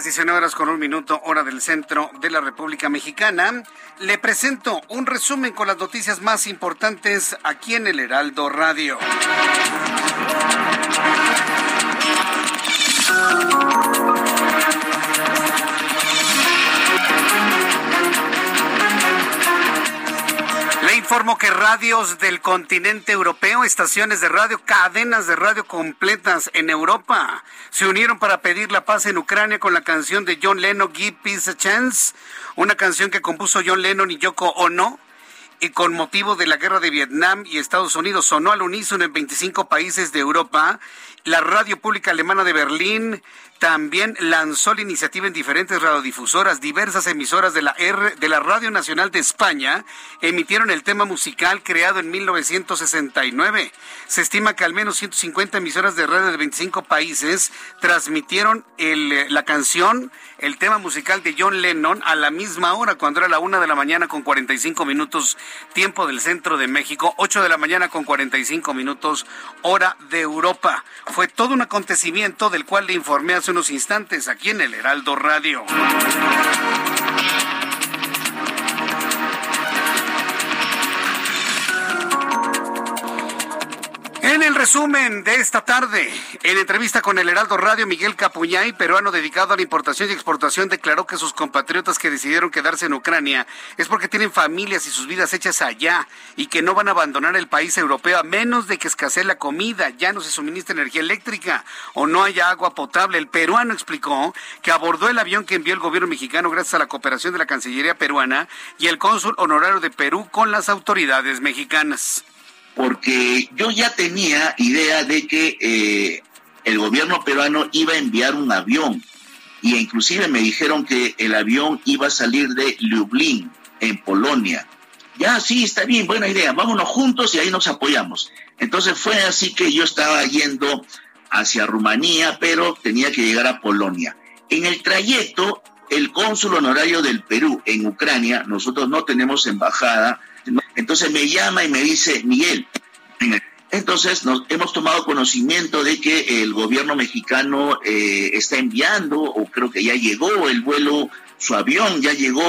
Las 19 horas con un minuto, hora del centro de la República Mexicana. Le presento un resumen con las noticias más importantes aquí en el Heraldo Radio. Informo que radios del continente europeo, estaciones de radio, cadenas de radio completas en Europa se unieron para pedir la paz en Ucrania con la canción de John Lennon, Give Peace a Chance, una canción que compuso John Lennon y Yoko Ono y con motivo de la guerra de Vietnam y Estados Unidos sonó al unísono en 25 países de Europa. La radio pública alemana de Berlín también lanzó la iniciativa en diferentes radiodifusoras, diversas emisoras de la R, de la Radio Nacional de España emitieron el tema musical creado en 1969. Se estima que al menos 150 emisoras de radio de 25 países transmitieron la canción, el tema musical de John Lennon a la misma hora, cuando era la una de la mañana con 45 minutos, tiempo del centro de México, 8 de la mañana con 45 minutos, hora de Europa. Fue todo un acontecimiento del cual le informé hace unos instantes aquí en el Heraldo Radio. Resumen de esta tarde, en entrevista con el Heraldo Radio, Miguel Capuñay, peruano dedicado a la importación y exportación, declaró que sus compatriotas que decidieron quedarse en Ucrania es porque tienen familias y sus vidas hechas allá y que no van a abandonar el país europeo a menos de que escasee la comida, ya no se suministra energía eléctrica o no haya agua potable. El peruano explicó que abordó el avión que envió el gobierno mexicano gracias a la cooperación de la Cancillería peruana y el cónsul honorario de Perú con las autoridades mexicanas porque yo ya tenía idea de que eh, el gobierno peruano iba a enviar un avión y inclusive me dijeron que el avión iba a salir de Lublin, en Polonia. Ya, sí, está bien, buena idea, vámonos juntos y ahí nos apoyamos. Entonces fue así que yo estaba yendo hacia Rumanía, pero tenía que llegar a Polonia. En el trayecto, el cónsul honorario del Perú en Ucrania, nosotros no tenemos embajada, Entonces me llama y me dice, Miguel, entonces hemos tomado conocimiento de que el gobierno mexicano eh, está enviando, o creo que ya llegó el vuelo, su avión ya llegó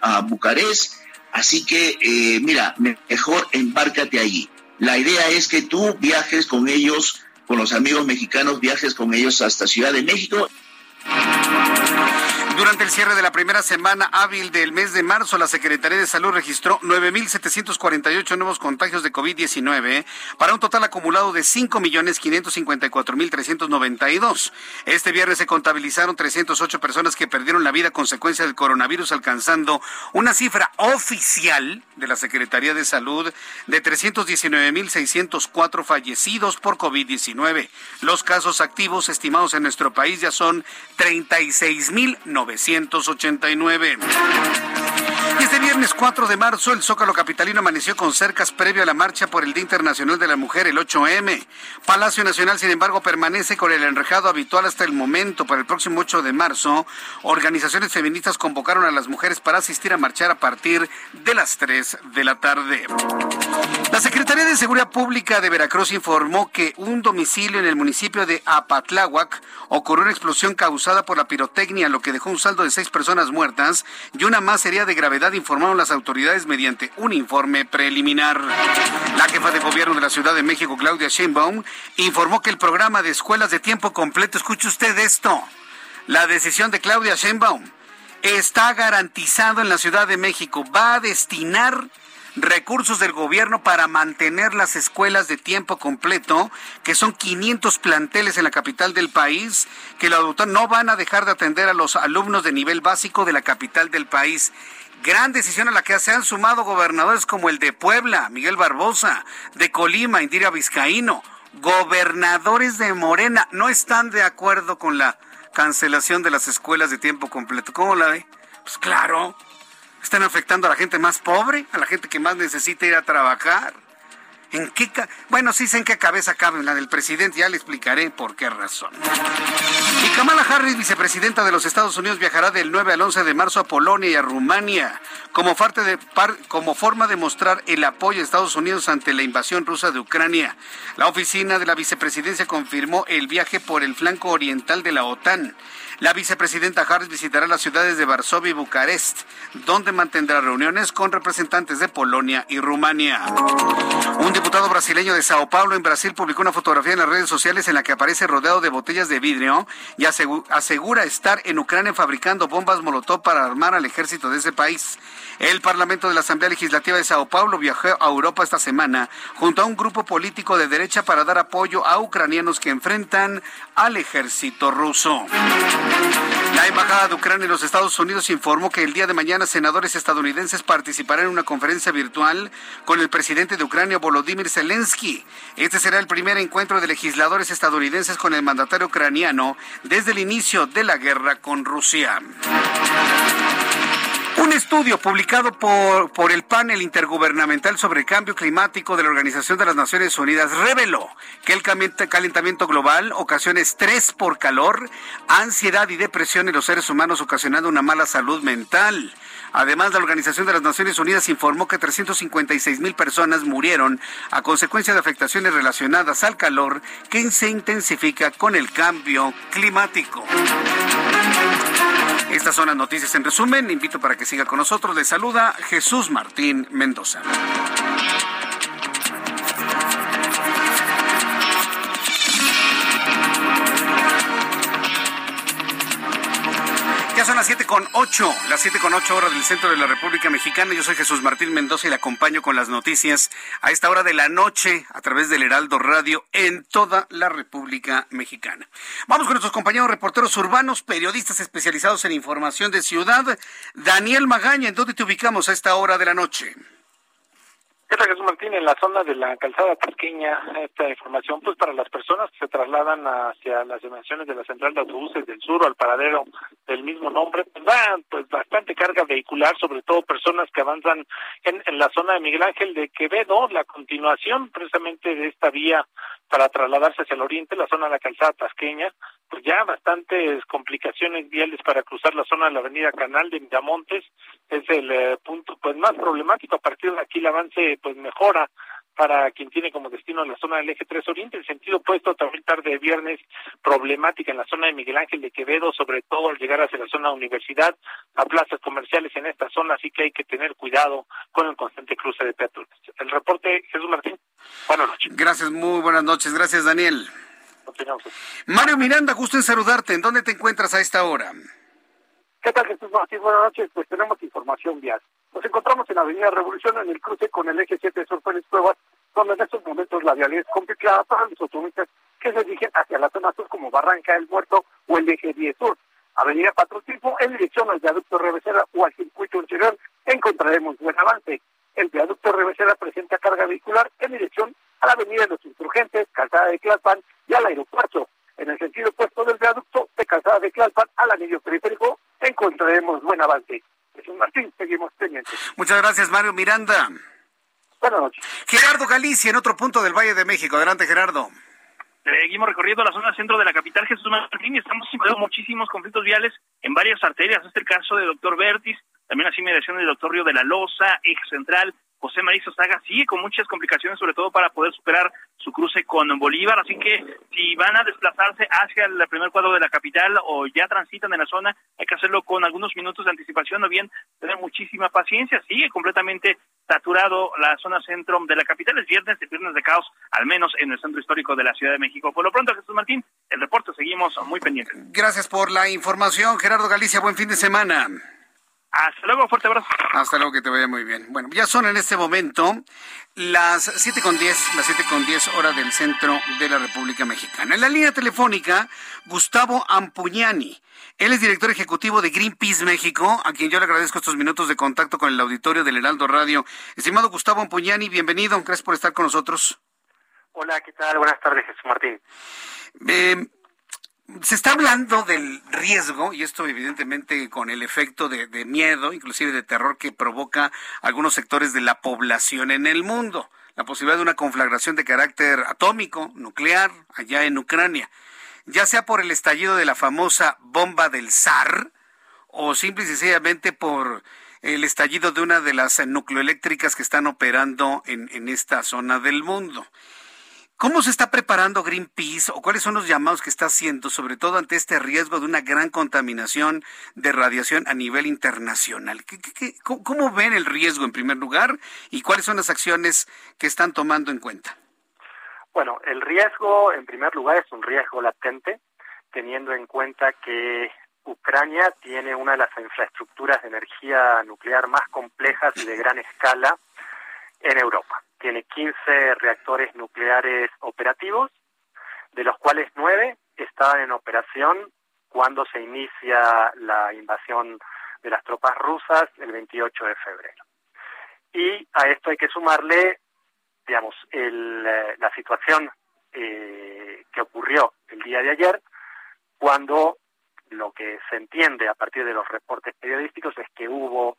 a, Bucarest, así que eh, mira, mejor embárcate allí. La idea es que tú viajes con ellos, con los amigos mexicanos, viajes con ellos hasta Ciudad de México durante el cierre de la primera semana hábil del mes de marzo, la Secretaría de Salud registró 9.748 nuevos contagios de COVID-19 para un total acumulado de 5.554.392. Este viernes se contabilizaron 308 personas que perdieron la vida a consecuencia del coronavirus, alcanzando una cifra oficial de la Secretaría de Salud de 319.604 fallecidos por COVID-19. Los casos activos estimados en nuestro país ya son 36.900. 989. Este viernes 4 de marzo, el Zócalo Capitalino amaneció con cercas previo a la marcha por el Día Internacional de la Mujer, el 8M. Palacio Nacional, sin embargo, permanece con el enrejado habitual hasta el momento. Para el próximo 8 de marzo, organizaciones feministas convocaron a las mujeres para asistir a marchar a partir de las 3 de la tarde. La Secretaría de Seguridad Pública de Veracruz informó que un domicilio en el municipio de Apatláhuac ocurrió una explosión causada por la pirotecnia, lo que dejó un saldo de seis personas muertas y una más sería de gravedad, informaron las autoridades mediante un informe preliminar. La jefa de gobierno de la Ciudad de México, Claudia Sheinbaum, informó que el programa de escuelas de tiempo completo, escuche usted esto, la decisión de Claudia Sheinbaum está garantizado en la Ciudad de México, va a destinar recursos del gobierno para mantener las escuelas de tiempo completo, que son 500 planteles en la capital del país, que la no van a dejar de atender a los alumnos de nivel básico de la capital del país. Gran decisión a la que se han sumado gobernadores como el de Puebla, Miguel Barbosa, de Colima, Indira Vizcaíno. Gobernadores de Morena no están de acuerdo con la cancelación de las escuelas de tiempo completo. ¿Cómo la ve? Pues claro, están afectando a la gente más pobre, a la gente que más necesita ir a trabajar. ¿En qué bueno, sí sé en qué cabeza cabe la del presidente, ya le explicaré por qué razón. Y Kamala Harris, vicepresidenta de los Estados Unidos, viajará del 9 al 11 de marzo a Polonia y a Rumania como, parte de, como forma de mostrar el apoyo de Estados Unidos ante la invasión rusa de Ucrania. La oficina de la vicepresidencia confirmó el viaje por el flanco oriental de la OTAN. La vicepresidenta Harris visitará las ciudades de Varsovia y Bucarest, donde mantendrá reuniones con representantes de Polonia y Rumania. Un diputado brasileño de Sao Paulo, en Brasil, publicó una fotografía en las redes sociales en la que aparece rodeado de botellas de vidrio y asegura estar en Ucrania fabricando bombas Molotov para armar al ejército de ese país. El Parlamento de la Asamblea Legislativa de Sao Paulo viajó a Europa esta semana junto a un grupo político de derecha para dar apoyo a ucranianos que enfrentan al ejército ruso. La Embajada de Ucrania en los Estados Unidos informó que el día de mañana senadores estadounidenses participarán en una conferencia virtual con el presidente de Ucrania, Volodymyr Zelensky. Este será el primer encuentro de legisladores estadounidenses con el mandatario ucraniano desde el inicio de la guerra con Rusia. Estudio publicado por, por, el panel intergubernamental sobre el cambio climático de la Organización de las Naciones Unidas reveló que el calentamiento global ocasiona estrés por calor, ansiedad y depresión en los seres humanos, ocasionando una mala salud mental. Además, la Organización de las Naciones Unidas informó que 356 mil personas murieron a consecuencia de afectaciones relacionadas al calor que se intensifica con el cambio climático. Estas son las noticias en resumen. Invito para que siga con nosotros. Le saluda Jesús Martín Mendoza. Con ocho, las siete con ocho horas del centro de la República Mexicana. Yo soy Jesús Martín Mendoza y le acompaño con las noticias a esta hora de la noche a través del Heraldo Radio en toda la República Mexicana. Vamos con nuestros compañeros reporteros urbanos, periodistas especializados en información de ciudad. Daniel Magaña, ¿en dónde te ubicamos a esta hora de la noche? ¿Qué Jesús Martín? En la zona de la calzada pequeña, esta información, pues para las personas que se trasladan hacia las dimensiones de la central de autobuses del sur o al paradero del mismo nombre, pues va pues bastante carga vehicular, sobre todo personas que avanzan en, en la zona de Miguel Ángel de Quevedo, la continuación precisamente de esta vía para trasladarse hacia el oriente, la zona de la calzada tasqueña, pues ya bastantes complicaciones viales para cruzar la zona de la avenida Canal de Miramontes. Es el eh, punto pues más problemático. A partir de aquí el avance pues mejora para quien tiene como destino la zona del eje 3 Oriente. El sentido opuesto también tarde de viernes problemática en la zona de Miguel Ángel de Quevedo, sobre todo al llegar hacia la zona universidad, a plazas comerciales en esta zona, así que hay que tener cuidado con el constante cruce de peatones. El reporte, Jesús Martín. Buenas noches. Gracias, muy buenas noches. Gracias, Daniel. Mario Miranda, gusto en saludarte. ¿En dónde te encuentras a esta hora? ¿Qué tal, Jesús Martín? Buenas noches. Pues tenemos información vial. Nos encontramos en Avenida Revolución, en el cruce con el eje 7 de Sur Pruebas, donde en estos momentos la vialidad es complicada para los automovilistas que se dirigen hacia la zona sur como Barranca del Muerto o el eje 10 Sur. Avenida Patriotismo, en dirección al viaducto Revesera o al circuito interior, encontraremos buen avance. El viaducto Revesera presenta carga vehicular en dirección a la avenida de los insurgentes, calzada de Tlalpan y al aeropuerto. En el sentido opuesto del viaducto de calzada de Tlalpan al anillo periférico encontraremos buen avance. Jesús Martín, seguimos pendientes. Muchas gracias, Mario Miranda. Buenas noches. Gerardo Galicia, en otro punto del Valle de México. Adelante, Gerardo. Seguimos recorriendo la zona centro de la capital Jesús Martín y estamos viendo muchísimos conflictos viales en varias arterias. Este es el caso de Doctor Vertis, también así mediación del Doctor Río de la Loza, Eje Central, José María Saga sigue con muchas complicaciones, sobre todo para poder superar su cruce con Bolívar. Así que si van a desplazarse hacia el primer cuadro de la capital o ya transitan en la zona, hay que hacerlo con algunos minutos de anticipación o bien tener muchísima paciencia. Sigue completamente saturado la zona centro de la capital. Es viernes, de viernes de caos, al menos en el centro histórico de la Ciudad de México. Por lo pronto, Jesús Martín, el reporte seguimos muy pendientes. Gracias por la información, Gerardo Galicia. Buen fin de semana. Hasta luego, fuerte abrazo. Hasta luego, que te vaya muy bien. Bueno, ya son en este momento las siete con diez, las siete con diez hora del centro de la República Mexicana. En la línea telefónica, Gustavo Ampuñani. Él es director ejecutivo de Greenpeace México, a quien yo le agradezco estos minutos de contacto con el auditorio del Heraldo Radio. Estimado Gustavo Ampuñani, bienvenido. Gracias por estar con nosotros. Hola, ¿qué tal? Buenas tardes, Jesús Martín. Eh, se está hablando del riesgo, y esto evidentemente con el efecto de, miedo, inclusive de terror que provoca algunos sectores de la población en el mundo, la posibilidad de una conflagración de carácter atómico, nuclear, allá en Ucrania, ya sea por el estallido de la famosa bomba del zar, o simple y sencillamente por el estallido de una de las nucleoeléctricas que están operando en, en esta zona del mundo. ¿Cómo se está preparando Greenpeace o cuáles son los llamados que está haciendo, sobre todo ante este riesgo de una gran contaminación de radiación a nivel internacional? ¿Qué, qué, cómo ven el riesgo en primer lugar y cuáles son las acciones que están tomando en cuenta? Bueno, el riesgo en primer lugar es un riesgo latente, teniendo en cuenta que Ucrania tiene una de las infraestructuras de energía nuclear más complejas y de gran escala en Europa tiene 15 reactores nucleares operativos, de los cuales 9 estaban en operación cuando se inicia la invasión de las tropas rusas el 28 de febrero. Y a esto hay que sumarle, digamos, el, la situación eh, que ocurrió el día de ayer, cuando lo que se entiende a partir de los reportes periodísticos es que hubo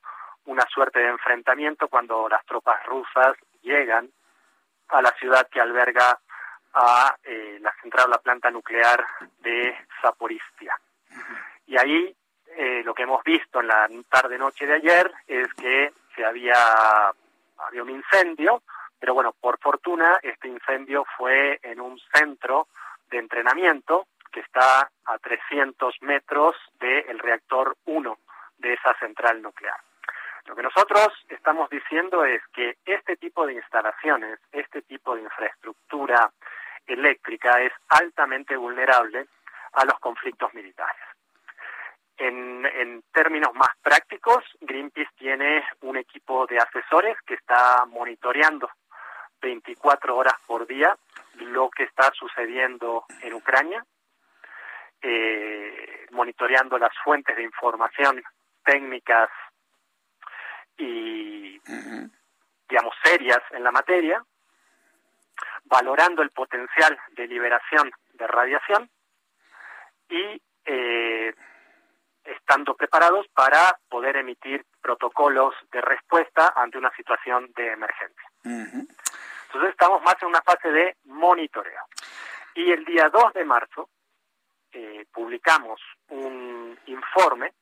una suerte de enfrentamiento cuando las tropas rusas llegan a la ciudad que alberga a eh, la central, la planta nuclear de Zaporistia. Y ahí eh, lo que hemos visto en la tarde-noche de ayer es que se había, había un incendio, pero bueno, por fortuna este incendio fue en un centro de entrenamiento que está a 300 metros del reactor 1 de esa central nuclear. Lo que nosotros estamos diciendo es que este tipo de instalaciones, este tipo de infraestructura eléctrica es altamente vulnerable a los conflictos militares. En, términos más prácticos, Greenpeace tiene un equipo de asesores que está monitoreando 24 horas por día lo que está sucediendo en Ucrania, eh, monitoreando las fuentes de información técnicas y, digamos, serias en la materia, valorando el potencial de liberación de radiación y eh, estando preparados para poder emitir protocolos de respuesta ante una situación de emergencia. Entonces estamos más en una fase de monitoreo. Y el día 2 de marzo, eh, publicamos un informe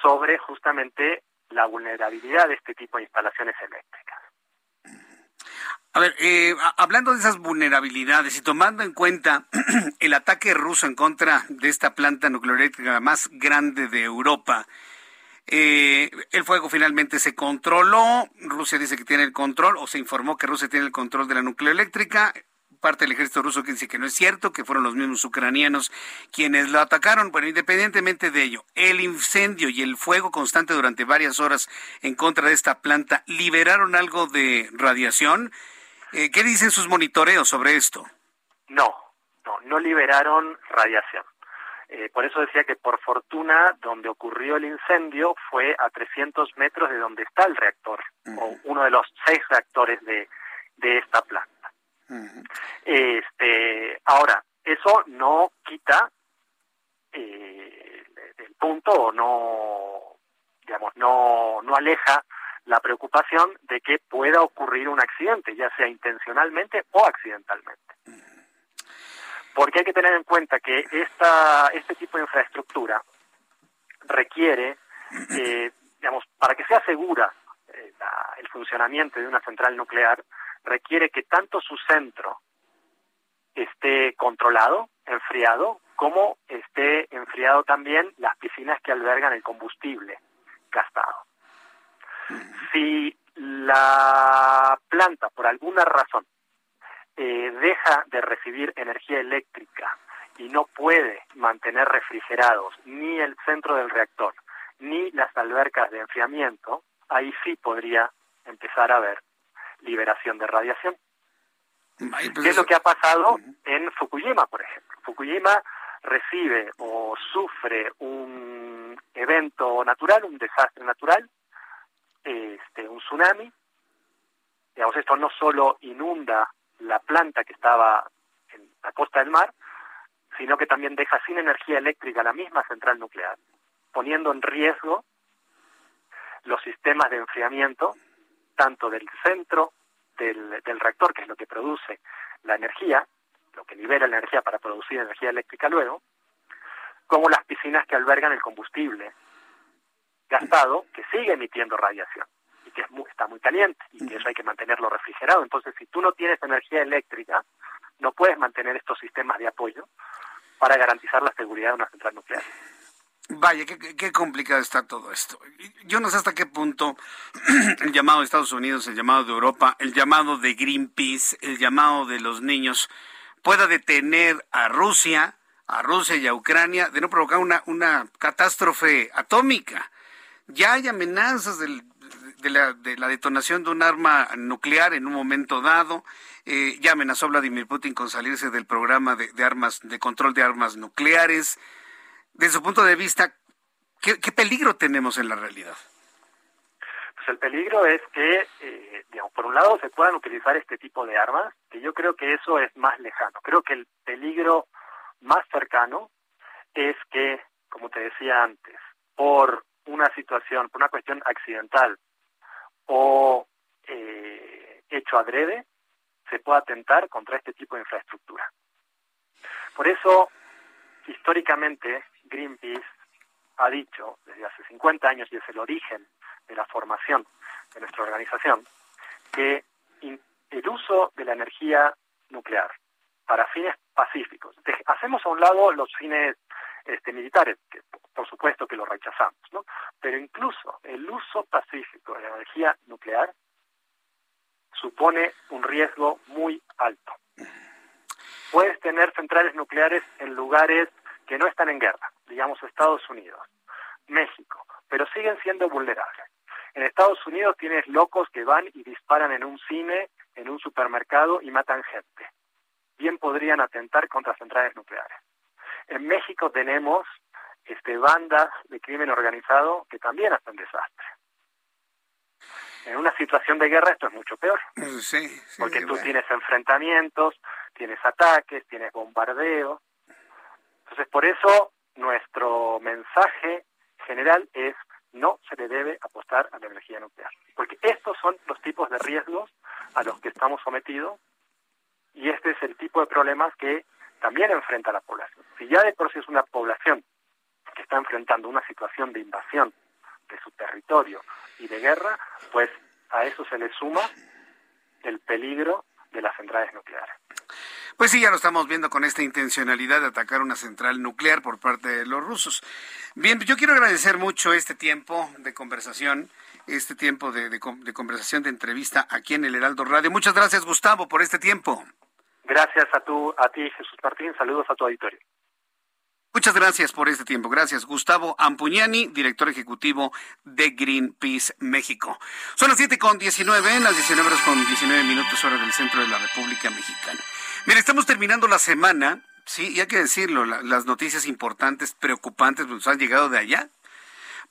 sobre justamente la vulnerabilidad de este tipo de instalaciones eléctricas. A ver, eh, hablando de esas vulnerabilidades y tomando en cuenta el ataque ruso en contra de esta planta nuclear más grande de Europa, eh, el fuego finalmente se controló, Rusia dice que tiene el control, o se informó que Rusia tiene el control de la nucleoeléctrica, parte del ejército ruso que dice que no es cierto, que fueron los mismos ucranianos quienes lo atacaron. Bueno, independientemente de ello, el incendio y el fuego constante durante varias horas en contra de esta planta liberaron algo de radiación. Eh, ¿Qué dicen sus monitoreos sobre esto? No, no, no liberaron radiación. Eh, por eso decía que por fortuna donde ocurrió el incendio fue a 300 metros de donde está el reactor, o uno de los seis reactores de, de esta planta. Este, ahora, eso no quita eh, el punto o no, digamos, no, no aleja la preocupación de que pueda ocurrir un accidente, ya sea intencionalmente o accidentalmente. Porque hay que tener en cuenta que esta, este tipo de infraestructura requiere, eh, digamos, para que sea segura eh, el funcionamiento de una central nuclear, requiere que tanto su centro esté controlado, enfriado, como esté enfriado también las piscinas que albergan el combustible gastado. Si la planta, por alguna razón, eh, deja de recibir energía eléctrica y no puede mantener refrigerados ni el centro del reactor ni las albercas de enfriamiento, ahí sí podría empezar a haber liberación de radiación. Pues ¿Qué es lo que ha pasado en Fukushima, por ejemplo? Fukushima recibe o sufre un evento natural, un desastre natural, este, un tsunami. Digamos, esto no solo inunda la planta que estaba en la costa del mar, sino que también deja sin energía eléctrica la misma central nuclear, poniendo en riesgo los sistemas de enfriamiento tanto del centro del, reactor, que es lo que produce la energía, lo que libera la energía para producir energía eléctrica luego, como las piscinas que albergan el combustible gastado, que sigue emitiendo radiación y que está muy caliente y que eso hay que mantenerlo refrigerado. Entonces, si tú no tienes energía eléctrica, no puedes mantener estos sistemas de apoyo para garantizar la seguridad de una central nuclear. Vaya, qué, complicado está todo esto. Yo no sé hasta qué punto el llamado de Estados Unidos, el llamado de Europa, el llamado de Greenpeace, el llamado de los niños pueda detener a Rusia, a Rusia y a Ucrania de no provocar una, una catástrofe atómica. Ya hay amenazas de, la, detonación de un arma nuclear en un momento dado. Eh, ya amenazó Vladimir Putin con salirse del programa de armas, de control de armas nucleares desde su punto de vista, ¿qué, peligro tenemos en la realidad? Pues el peligro es que, eh, digamos, por un lado se puedan utilizar este tipo de armas, que yo creo que eso es más lejano. Creo que el peligro más cercano es que, como te decía antes, por una situación, por una cuestión accidental o eh, hecho adrede, se pueda atentar contra este tipo de infraestructura. Por eso, históricamente, Greenpeace ha dicho desde hace 50 años, y es el origen de la formación de nuestra organización, que el uso de la energía nuclear para fines pacíficos, hacemos a un lado los fines este, militares, que por supuesto que lo rechazamos, ¿no? pero incluso el uso pacífico de la energía nuclear supone un riesgo muy alto. Puedes tener centrales nucleares en lugares que no están en guerra, digamos Estados Unidos, México, pero siguen siendo vulnerables. En Estados Unidos tienes locos que van y disparan en un cine, en un supermercado y matan gente. Bien podrían atentar contra centrales nucleares. En México tenemos este, bandas de crimen organizado que también hacen desastre. En una situación de guerra esto es mucho peor. porque tú tienes enfrentamientos, tienes ataques, tienes bombardeos. Entonces, por eso nuestro mensaje general es no se le debe apostar a la energía nuclear, porque estos son los tipos de riesgos a los que estamos sometidos y este es el tipo de problemas que también enfrenta la población. Si ya de por sí es una población que está enfrentando una situación de invasión de su territorio y de guerra, pues a eso se le suma el peligro de las centrales nucleares. Pues sí, ya lo estamos viendo con esta intencionalidad de atacar una central nuclear por parte de los rusos. Bien, yo quiero agradecer mucho este tiempo de conversación, este tiempo de, de, conversación, de entrevista aquí en el Heraldo Radio. Muchas gracias, Gustavo, por este tiempo. Gracias a, tu, a ti, Jesús Martín. Saludos a tu auditorio. Muchas gracias por este tiempo. Gracias, Gustavo Ampuñani, director ejecutivo de Greenpeace México. Son las 7 con 19, las 19 horas con 19 minutos hora del centro de la República Mexicana. Mira, estamos terminando la semana, sí, y hay que decirlo, las noticias importantes, preocupantes, nos han llegado de allá.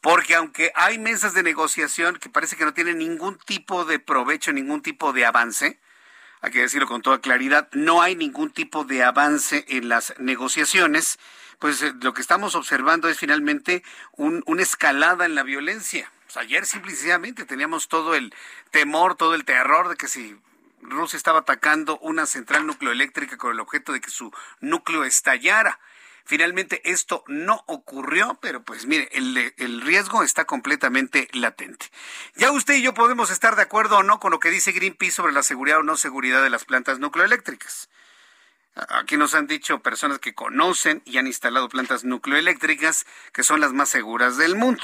Porque aunque hay mesas de negociación que parece que no tienen ningún tipo de provecho, ningún tipo de avance, hay que decirlo con toda claridad, no hay ningún tipo de avance en las negociaciones pues eh, lo que estamos observando es finalmente una escalada en la violencia. ayer simplemente teníamos todo el temor, todo el terror de que si Rusia estaba atacando una central nucleoeléctrica con el objeto de que su núcleo estallara. Finalmente esto no ocurrió, pero pues mire, el, el, riesgo está completamente latente. Ya usted y yo podemos estar de acuerdo o no con lo que dice Greenpeace sobre la seguridad o no seguridad de las plantas nucleoeléctricas. Aquí nos han dicho personas que conocen y han instalado plantas nucleoeléctricas que son las más seguras del mundo.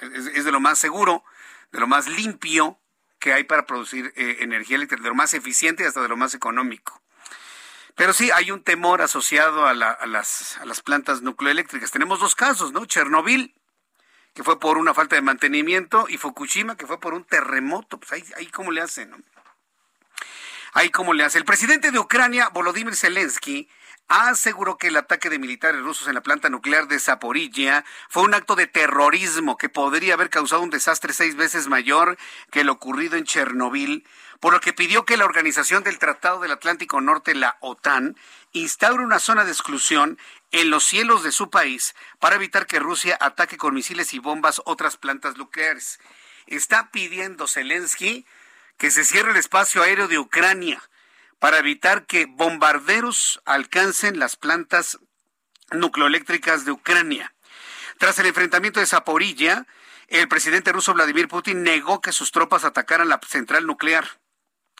Es, de lo más seguro, de lo más limpio que hay para producir eh, energía eléctrica, de lo más eficiente y hasta de lo más económico. Pero sí, hay un temor asociado a, las, plantas nucleoeléctricas. Tenemos dos casos, ¿no? Chernobyl, que fue por una falta de mantenimiento, y Fukushima, que fue por un terremoto. Pues ahí, ahí cómo le hacen, ¿no? Ahí cómo le hace. El presidente de Ucrania, Volodymyr Zelensky, aseguró que el ataque de militares rusos en la planta nuclear de Zaporilla fue un acto de terrorismo que podría haber causado un desastre seis veces mayor que lo ocurrido en Chernobyl, por lo que pidió que la Organización del Tratado del Atlántico Norte, la OTAN, instaure una zona de exclusión en los cielos de su país para evitar que Rusia ataque con misiles y bombas otras plantas nucleares. Está pidiendo Zelensky que se cierre el espacio aéreo de Ucrania para evitar que bombarderos alcancen las plantas nucleoeléctricas de Ucrania. Tras el enfrentamiento de Zaporilla, el presidente ruso Vladimir Putin negó que sus tropas atacaran la central nuclear.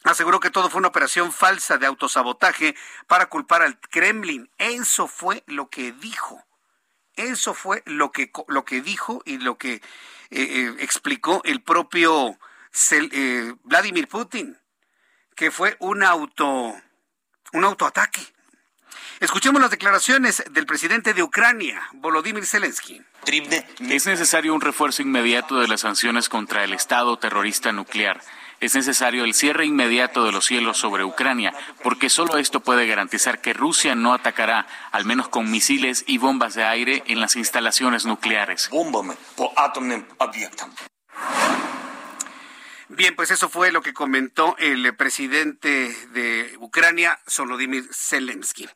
Aseguró que todo fue una operación falsa de autosabotaje para culpar al Kremlin. Eso fue lo que dijo. Eso fue lo que, lo que dijo y lo que eh, eh, explicó el propio eh, Vladimir Putin, que fue un auto, un autoataque. Escuchemos las declaraciones del presidente de Ucrania, Volodymyr Zelensky. Es necesario un refuerzo inmediato de las sanciones contra el Estado terrorista nuclear. Es necesario el cierre inmediato de los cielos sobre Ucrania, porque solo esto puede garantizar que Rusia no atacará, al menos con misiles y bombas de aire, en las instalaciones nucleares. Bien, pues eso fue lo que comentó el presidente de Ucrania, Volodymyr Zelensky.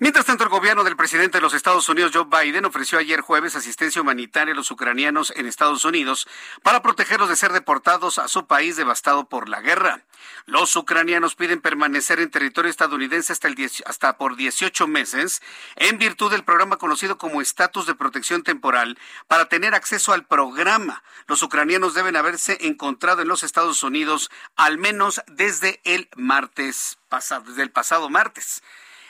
Mientras tanto, el gobierno del presidente de los Estados Unidos, Joe Biden, ofreció ayer jueves asistencia humanitaria a los ucranianos en Estados Unidos para protegerlos de ser deportados a su país devastado por la guerra. Los ucranianos piden permanecer en territorio estadounidense hasta, el hasta por 18 meses en virtud del programa conocido como Estatus de Protección Temporal para tener acceso al programa. Los ucranianos deben haberse encontrado en los Estados Unidos al menos desde el martes pasado, desde el pasado martes.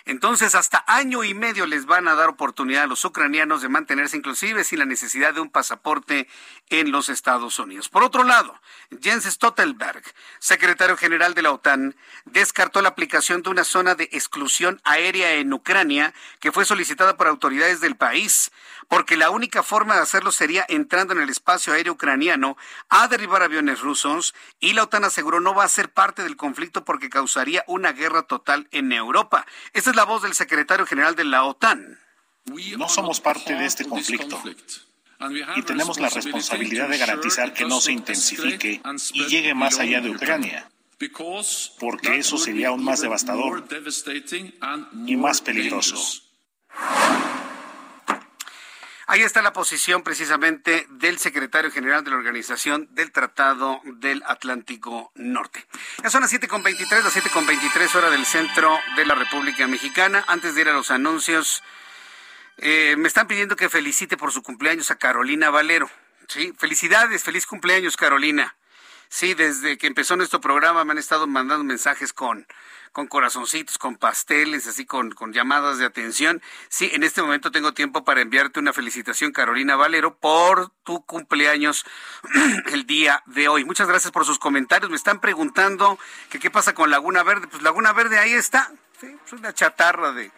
Entonces, hasta año y medio les van a dar oportunidad a los ucranianos de mantenerse inclusive sin la necesidad de un pasaporte en los Estados Unidos. Por otro lado, Jens Stoltenberg, secretario general de la OTAN, descartó la aplicación de una zona de exclusión aérea en Ucrania que fue solicitada por autoridades del país, porque la única forma de hacerlo sería entrando en el espacio aéreo ucraniano a derribar aviones rusos y la OTAN aseguró no va a ser parte del conflicto porque causaría una guerra total en Europa es la voz del secretario general de la OTAN. No somos parte de este conflicto y tenemos la responsabilidad de garantizar que no se intensifique y llegue más allá de Ucrania, porque eso sería aún más devastador y más peligroso. Ahí está la posición precisamente del secretario general de la Organización del Tratado del Atlántico Norte. Ya son las 7.23, las 7.23 hora del centro de la República Mexicana. Antes de ir a los anuncios, eh, me están pidiendo que felicite por su cumpleaños a Carolina Valero. Sí, felicidades, feliz cumpleaños Carolina. Sí, desde que empezó nuestro programa me han estado mandando mensajes con con corazoncitos, con pasteles, así con, llamadas de atención. Sí, en este momento tengo tiempo para enviarte una felicitación, Carolina Valero, por tu cumpleaños el día de hoy. Muchas gracias por sus comentarios. Me están preguntando que qué pasa con Laguna Verde. Pues Laguna Verde ahí está. Sí, es una chatarra de,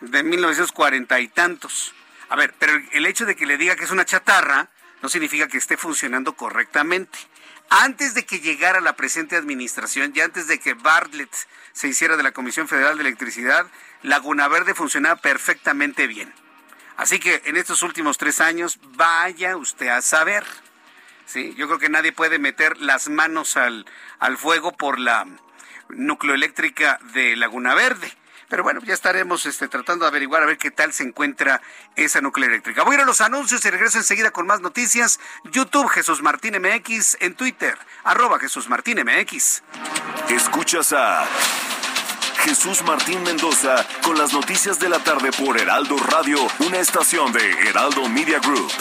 de 1940 y tantos. A ver, pero el hecho de que le diga que es una chatarra no significa que esté funcionando correctamente. Antes de que llegara la presente administración y antes de que Bartlett se hiciera de la Comisión Federal de Electricidad, Laguna Verde funcionaba perfectamente bien. Así que en estos últimos tres años, vaya usted a saber. ¿sí? Yo creo que nadie puede meter las manos al, al fuego por la nucleoeléctrica de Laguna Verde. Pero bueno, ya estaremos este, tratando de averiguar a ver qué tal se encuentra esa nuclear eléctrica. Voy a ir a los anuncios y regreso enseguida con más noticias. YouTube Jesús Martín MX, en Twitter, arroba Jesús Martín MX. Escuchas a Jesús Martín Mendoza con las noticias de la tarde por Heraldo Radio, una estación de Heraldo Media Group.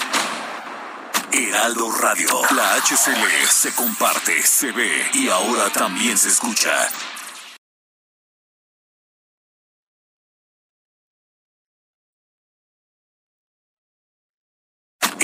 Heraldo Radio, la HCL se comparte, se ve y ahora también se escucha.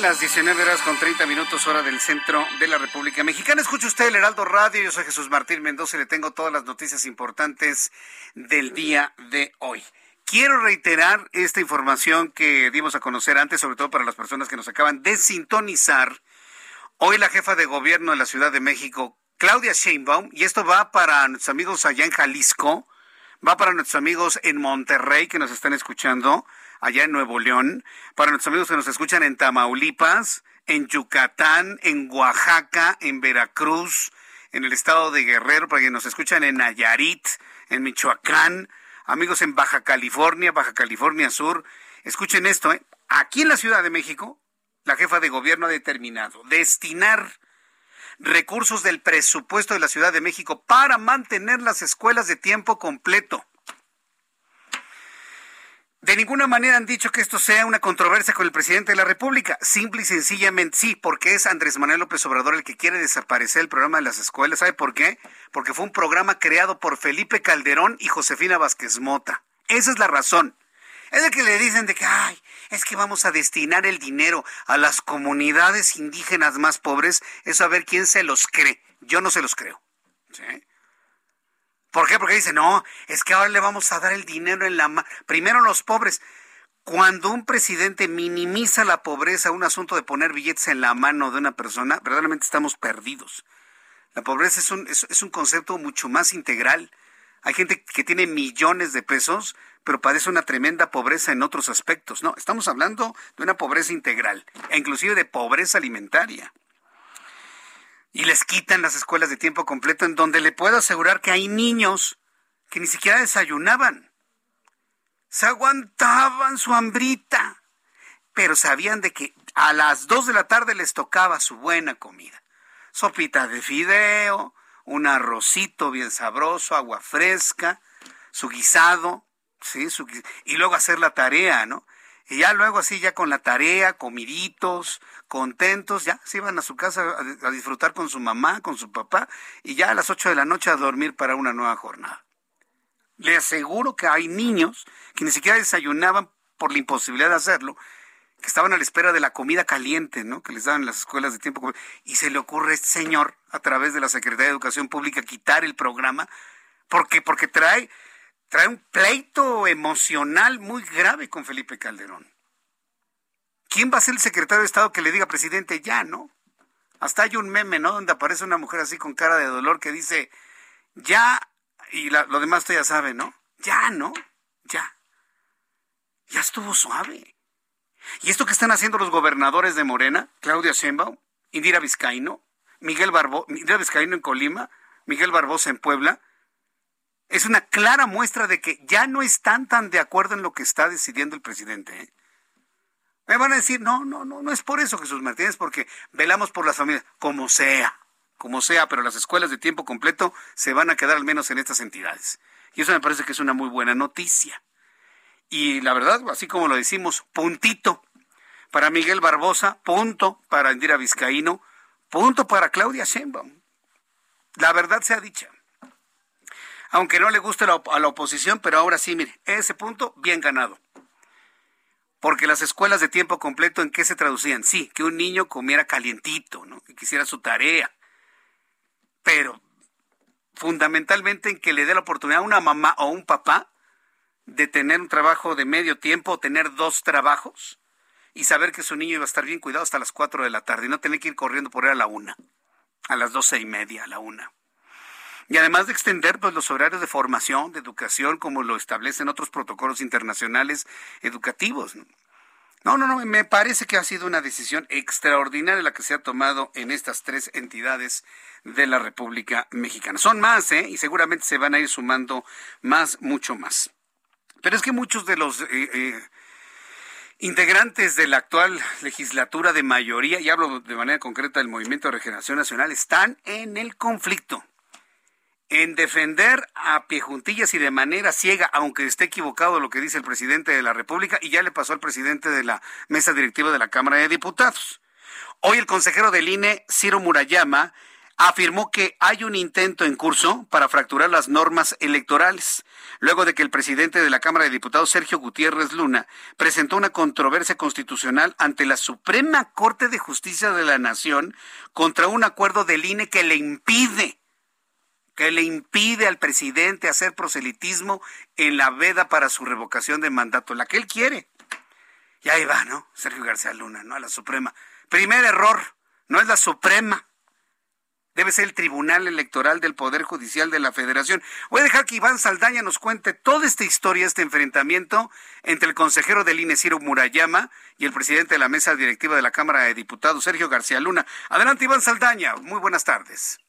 Las 19 horas con 30 minutos hora del centro de la República Mexicana. Escuche usted el Heraldo Radio, yo soy Jesús Martín Mendoza y le tengo todas las noticias importantes del día de hoy. Quiero reiterar esta información que dimos a conocer antes, sobre todo para las personas que nos acaban de sintonizar. Hoy la jefa de gobierno de la Ciudad de México, Claudia Sheinbaum, y esto va para nuestros amigos allá en Jalisco, va para nuestros amigos en Monterrey que nos están escuchando, allá en Nuevo León, para nuestros amigos que nos escuchan en Tamaulipas, en Yucatán, en Oaxaca, en Veracruz, en el estado de Guerrero, para que nos escuchan en Nayarit, en Michoacán, amigos en Baja California, Baja California Sur. Escuchen esto, ¿eh? aquí en la Ciudad de México, la jefa de gobierno ha determinado destinar recursos del presupuesto de la Ciudad de México para mantener las escuelas de tiempo completo. De ninguna manera han dicho que esto sea una controversia con el presidente de la República. Simple y sencillamente sí, porque es Andrés Manuel López Obrador el que quiere desaparecer el programa de las escuelas. ¿Sabe por qué? Porque fue un programa creado por Felipe Calderón y Josefina Vázquez Mota. Esa es la razón. Es de que le dicen de que, ay, es que vamos a destinar el dinero a las comunidades indígenas más pobres. Eso a ver quién se los cree. Yo no se los creo. ¿Sí? ¿Por qué? Porque dice, no, es que ahora le vamos a dar el dinero en la mano. Primero los pobres. Cuando un presidente minimiza la pobreza, un asunto de poner billetes en la mano de una persona, verdaderamente estamos perdidos. La pobreza es un, es, un concepto mucho más integral. Hay gente que tiene millones de pesos, pero padece una tremenda pobreza en otros aspectos. No, estamos hablando de una pobreza integral, e inclusive de pobreza alimentaria y les quitan las escuelas de tiempo completo en donde le puedo asegurar que hay niños que ni siquiera desayunaban. Se aguantaban su hambrita, pero sabían de que a las dos de la tarde les tocaba su buena comida. Sopita de fideo, un arrocito bien sabroso, agua fresca, su guisado, ¿sí? y luego hacer la tarea, ¿no? Y ya luego así, ya con la tarea, comiditos, contentos, ya se iban a su casa a, disfrutar con su mamá, con su papá, y ya a las 8 de la noche a dormir para una nueva jornada. Le aseguro que hay niños que ni siquiera desayunaban por la imposibilidad de hacerlo, que estaban a la espera de la comida caliente, ¿no? Que les daban las escuelas de tiempo y se le ocurre a este señor a través de la Secretaría de Educación Pública quitar el programa porque porque trae trae un pleito emocional muy grave con Felipe Calderón. ¿Quién va a ser el secretario de Estado que le diga presidente ya, no? Hasta hay un meme, ¿no? Donde aparece una mujer así con cara de dolor que dice ya y lo demás usted ya sabe, ¿no? Ya, ¿no? Ya. Ya estuvo suave. Y esto que están haciendo los gobernadores de Morena, Claudia Sheinbaum, Indira Vizcaíno, Miguel Barbosa, Indira Vizcaíno en Colima, Miguel Barbosa en Puebla, es una clara muestra de que ya no están tan de acuerdo en lo que está decidiendo el presidente. ¿eh? Me van a decir, no, no, no, no es por eso, Jesús Martínez, porque velamos por las familias, como sea, como sea, pero las escuelas de tiempo completo se van a quedar al menos en estas entidades. Y eso me parece que es una muy buena noticia. Y la verdad, así como lo decimos, puntito para Miguel Barbosa, punto para Indira Vizcaíno, punto para Claudia Sheinbaum. La verdad sea dicha. Aunque no le guste a la oposición, pero ahora sí, mire, ese punto bien ganado. Porque las escuelas de tiempo completo, ¿en qué se traducían? Sí, que un niño comiera calientito, ¿no? Que quisiera su tarea. Pero fundamentalmente en que le dé la oportunidad a una mamá o un papá de tener un trabajo de medio tiempo o tener dos trabajos y saber que su niño iba a estar bien cuidado hasta las cuatro de la tarde y no tener que ir corriendo por él a la una, a las doce y media, a la una. Y además de extender pues, los horarios de formación, de educación, como lo establecen otros protocolos internacionales educativos. No, no, no, me parece que ha sido una decisión extraordinaria la que se ha tomado en estas tres entidades de la República Mexicana. Son más, ¿eh? Y seguramente se van a ir sumando más, mucho más. Pero es que muchos de los eh, eh, integrantes de la actual legislatura de mayoría, y hablo de manera concreta del Movimiento de Regeneración Nacional, están en el conflicto en defender a pie juntillas y de manera ciega, aunque esté equivocado lo que dice el presidente de la República, y ya le pasó al presidente de la mesa directiva de la Cámara de Diputados. Hoy el consejero del INE, Ciro Murayama, afirmó que hay un intento en curso para fracturar las normas electorales, luego de que el presidente de la Cámara de Diputados, Sergio Gutiérrez Luna, presentó una controversia constitucional ante la Suprema Corte de Justicia de la Nación contra un acuerdo del INE que le impide que le impide al presidente hacer proselitismo en la veda para su revocación de mandato, la que él quiere. Y ahí va, ¿no? Sergio García Luna, ¿no? A la Suprema. Primer error, no es la Suprema. Debe ser el Tribunal Electoral del Poder Judicial de la Federación. Voy a dejar que Iván Saldaña nos cuente toda esta historia, este enfrentamiento entre el consejero del INE, Ciro Murayama, y el presidente de la mesa directiva de la Cámara de Diputados, Sergio García Luna. Adelante, Iván Saldaña. Muy buenas tardes.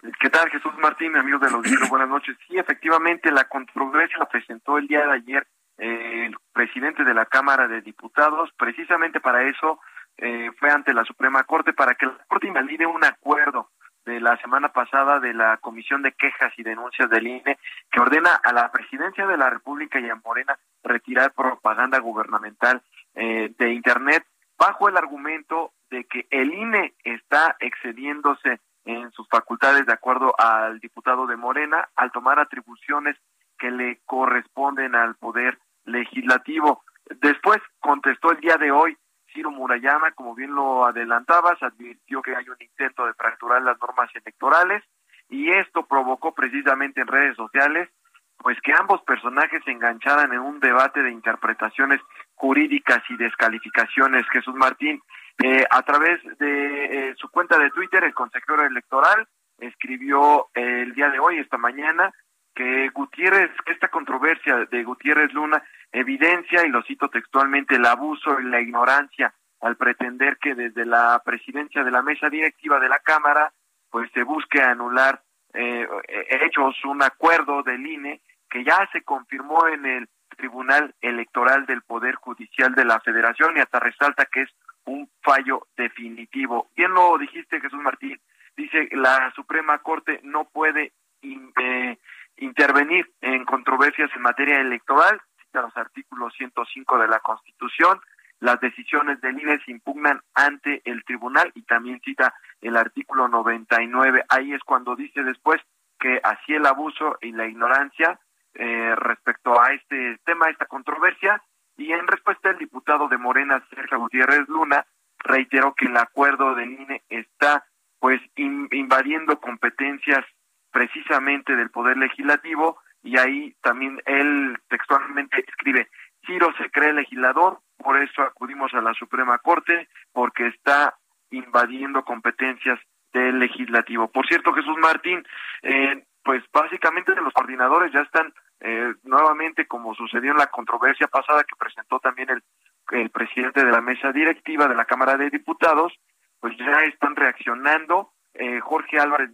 ¿Qué tal, Jesús Martín, amigos de los libros? Buenas noches. Sí, efectivamente, la controversia la presentó el día de ayer eh, el presidente de la Cámara de Diputados. Precisamente para eso eh, fue ante la Suprema Corte, para que la Corte invalide un acuerdo de la semana pasada de la Comisión de Quejas y Denuncias del INE, que ordena a la Presidencia de la República y a Morena retirar propaganda gubernamental eh, de Internet bajo el argumento de que el INE está excediéndose en sus facultades de acuerdo al diputado de Morena al tomar atribuciones que le corresponden al poder legislativo. Después contestó el día de hoy Ciro Murayama, como bien lo adelantabas, advirtió que hay un intento de fracturar las normas electorales y esto provocó precisamente en redes sociales pues que ambos personajes se engancharan en un debate de interpretaciones jurídicas y descalificaciones. Jesús Martín, eh, a través de eh, su cuenta de Twitter, el consejero electoral escribió eh, el día de hoy, esta mañana, que Gutiérrez, que esta controversia de Gutiérrez Luna evidencia, y lo cito textualmente, el abuso y la ignorancia al pretender que desde la presidencia de la mesa directiva de la Cámara, pues se busque anular hechos, un acuerdo del INE que ya se confirmó en el Tribunal Electoral del Poder Judicial de la Federación y hasta resalta que es un fallo definitivo. Bien lo dijiste, Jesús Martín. Dice la Suprema Corte no puede eh, intervenir en controversias en materia electoral, cita los artículos 105 de la Constitución, las decisiones del INE se impugnan ante el tribunal y también cita el artículo 99. Ahí es cuando dice después que así el abuso y la ignorancia eh, respecto a este tema, esta controversia, Y en respuesta, el diputado de Morena, Sergio Gutiérrez Luna, reiteró que el acuerdo de INE está pues invadiendo competencias precisamente del Poder Legislativo y ahí también él textualmente escribe, Ciro se cree legislador, por eso acudimos a la Suprema Corte, porque está invadiendo competencias del legislativo. Por cierto, Jesús Martín, eh, pues básicamente los coordinadores ya están eh, nuevamente, como sucedió en la controversia pasada que presentó también el, el presidente de la mesa directiva de la Cámara de Diputados, pues ya están reaccionando. Eh, Jorge Álvarez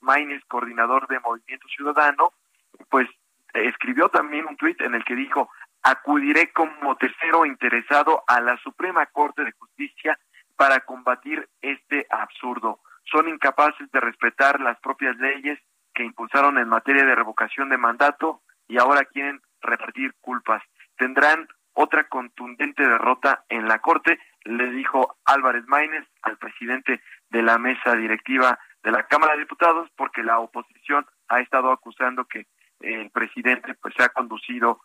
Maínez, coordinador de Movimiento Ciudadano, pues escribió también un tuit en el que dijo, acudiré como tercero interesado a la Suprema Corte de Justicia para combatir este absurdo. Son incapaces de respetar las propias leyes que impulsaron en materia de revocación de mandato y ahora quieren repartir culpas. Tendrán otra contundente derrota en la Corte, le dijo Álvarez Maínez al presidente de la mesa directiva de la Cámara de Diputados, porque la oposición ha estado acusando que el presidente pues se ha conducido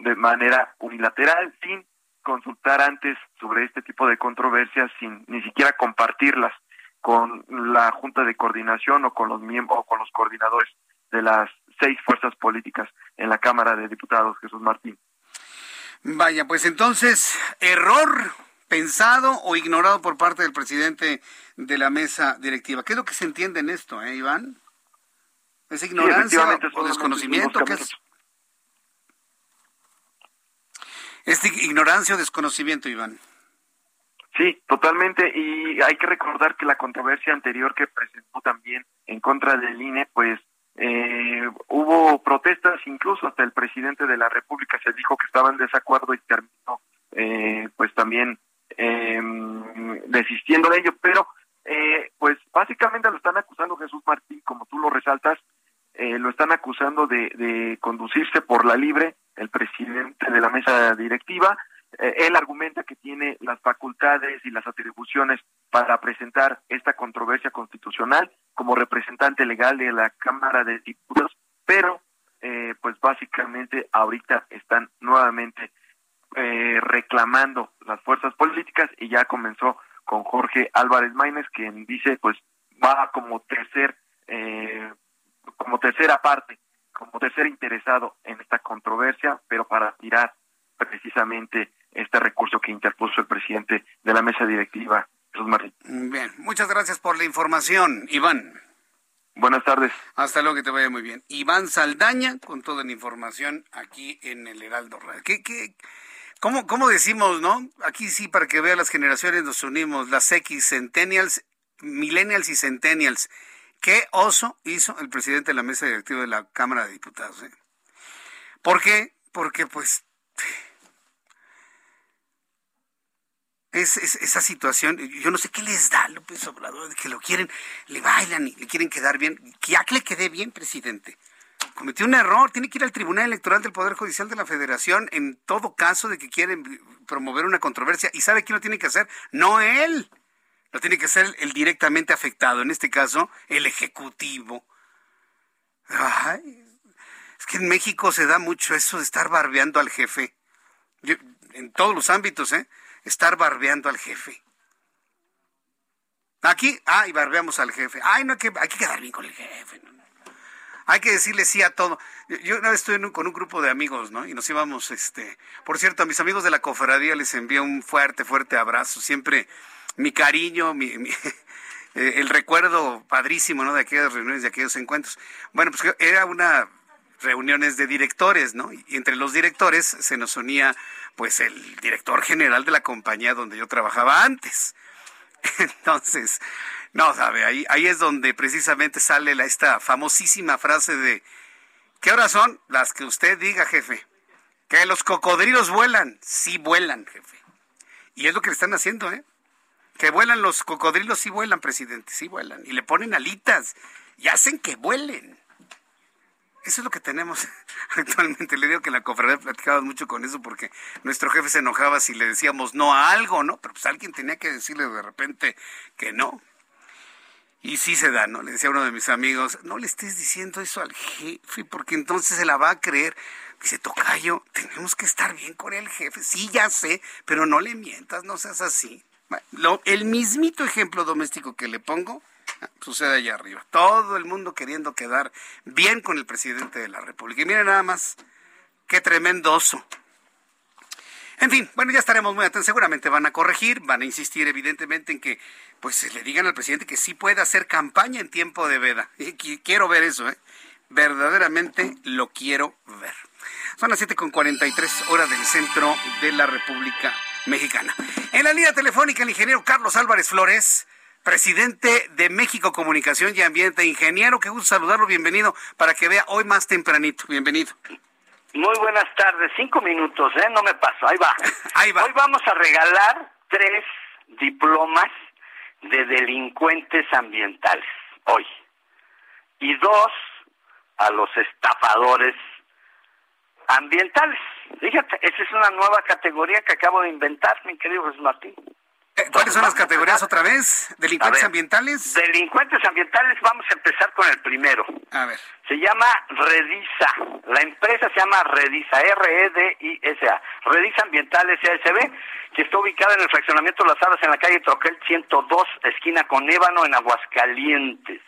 de manera unilateral sin consultar antes sobre este tipo de controversias sin ni siquiera compartirlas con la Junta de Coordinación o con los miembros o con los coordinadores de las seis fuerzas políticas en la Cámara de Diputados, Jesús Martín. Vaya, pues entonces, error pensado o ignorado por parte del presidente de la mesa directiva. ¿Qué es lo que se entiende en esto, eh, Iván? ¿Es ignorancia o desconocimiento? ¿Qué es? ¿Es ignorancia o desconocimiento, Iván? Sí, totalmente. Y hay que recordar que la controversia anterior que presentó también en contra del INE, pues eh, hubo protestas, incluso hasta el presidente de la República se dijo que estaba en desacuerdo y terminó, eh, pues también eh, desistiendo de ello. Pero, eh, pues básicamente lo están acusando Jesús Martín, como tú lo resaltas, eh, lo están acusando de, de conducirse por la libre, el presidente de la mesa directiva, eh, él argumenta que tiene las facultades y las atribuciones para presentar esta controversia constitucional como representante legal de la Cámara de Diputados, pero eh, pues básicamente ahorita están nuevamente eh, reclamando las fuerzas políticas y ya comenzó con Jorge Álvarez Maínez quien dice pues va como tercer como tercera parte como tercer interesado en esta controversia pero para tirar precisamente este recurso que interpuso el presidente de la mesa directiva, Jesús Martín. Bien, muchas gracias por la información, Iván. Buenas tardes. Hasta luego, que te vaya muy bien. Iván Saldaña, con toda la información aquí en el Heraldo Radio. ¿Qué, qué, cómo, ¿Cómo decimos, no? Aquí sí, para que vean las generaciones, nos unimos, las X, Centennials, Millennials y Centennials. ¿Qué oso hizo el presidente de la mesa directiva de la Cámara de Diputados? Eh? ¿Por qué? Porque, pues, es, esa situación, yo no sé qué les da López Obrador, que lo quieren, le bailan y le quieren quedar bien, ya que le quede bien, presidente. Cometió un error, tiene que ir al Tribunal Electoral del Poder Judicial de la Federación en todo caso de que quieren promover una controversia. ¿Y sabe quién lo tiene que hacer? No él. Lo tiene que hacer el directamente afectado, en este caso, el Ejecutivo. es que en México se da mucho eso de estar barbeando al jefe. en todos los ámbitos, ¿eh? Estar barbeando al jefe. Aquí, ay, y barbeamos al jefe. Ay, no hay que, hay que quedar bien con el jefe. Hay que decirle sí a todo. Yo una vez estuve con un grupo de amigos, ¿no? Y nos íbamos, este... Por cierto, a mis amigos de la cofradía les envío un fuerte, fuerte abrazo. Siempre mi cariño, mi, eh, el recuerdo padrísimo, ¿no? De aquellas reuniones, de aquellos encuentros. Bueno, pues era una reuniones de directores, ¿no? Y entre los directores se nos unía pues el director general de la compañía donde yo trabajaba antes. Entonces, no, sabe, ahí, ahí es donde precisamente sale la, esta famosísima frase de, ¿qué horas son? Las que usted diga, jefe. Que los cocodrilos vuelan. Sí vuelan, jefe. Y es lo que le están haciendo, ¿eh? Que vuelan los cocodrilos, sí vuelan, presidente, sí vuelan. Y le ponen alitas y hacen que vuelen. Eso es lo que tenemos actualmente. Le digo que la cofradía platicado mucho con eso porque nuestro jefe se enojaba si le decíamos no a algo, ¿no? Pero pues alguien tenía que decirle de repente que no. Y sí se da, ¿no? Le decía uno de mis amigos, no le estés diciendo eso al jefe, porque entonces se la va a creer. Dice, Tocayo, tenemos que estar bien con el jefe. Sí, ya sé, pero no le mientas, no seas así. El mismito ejemplo doméstico que le pongo sucede allá arriba. Todo el mundo queriendo quedar bien con el presidente de la República. Y miren nada más, qué tremendo. En fin, bueno, ya estaremos muy atentos. Seguramente van a corregir, van a insistir evidentemente en que pues le digan al presidente que sí puede hacer campaña en tiempo de veda. Quiero ver eso, ¿eh? Verdaderamente lo quiero ver. Son las 7.43 horas del centro de la República Mexicana. En la línea telefónica, el ingeniero Carlos Álvarez Flores, presidente de México Comunicación y Ambiente. Ingeniero, qué gusto saludarlo, bienvenido, para que vea hoy más tempranito. Bienvenido. Muy buenas tardes, cinco minutos, ¿eh? No me paso, ahí va. ahí va. Hoy vamos a regalar tres diplomas de delincuentes ambientales, hoy. Y dos a los estafadores ambientales. Fíjate, esa es una nueva categoría que acabo de inventar, mi querido José Martín. Eh, ¿Cuáles son las categorías otra vez? ¿Delincuentes ambientales? Delincuentes ambientales, vamos a empezar con el primero. A ver. Se llama Redisa. La empresa se llama Redisa, R-E-D-I-S-A. Redisa Ambientales S.A.S.B., que está ubicada en el fraccionamiento Las Alas en la calle Troquel 102, esquina con Ébano, en Aguascalientes.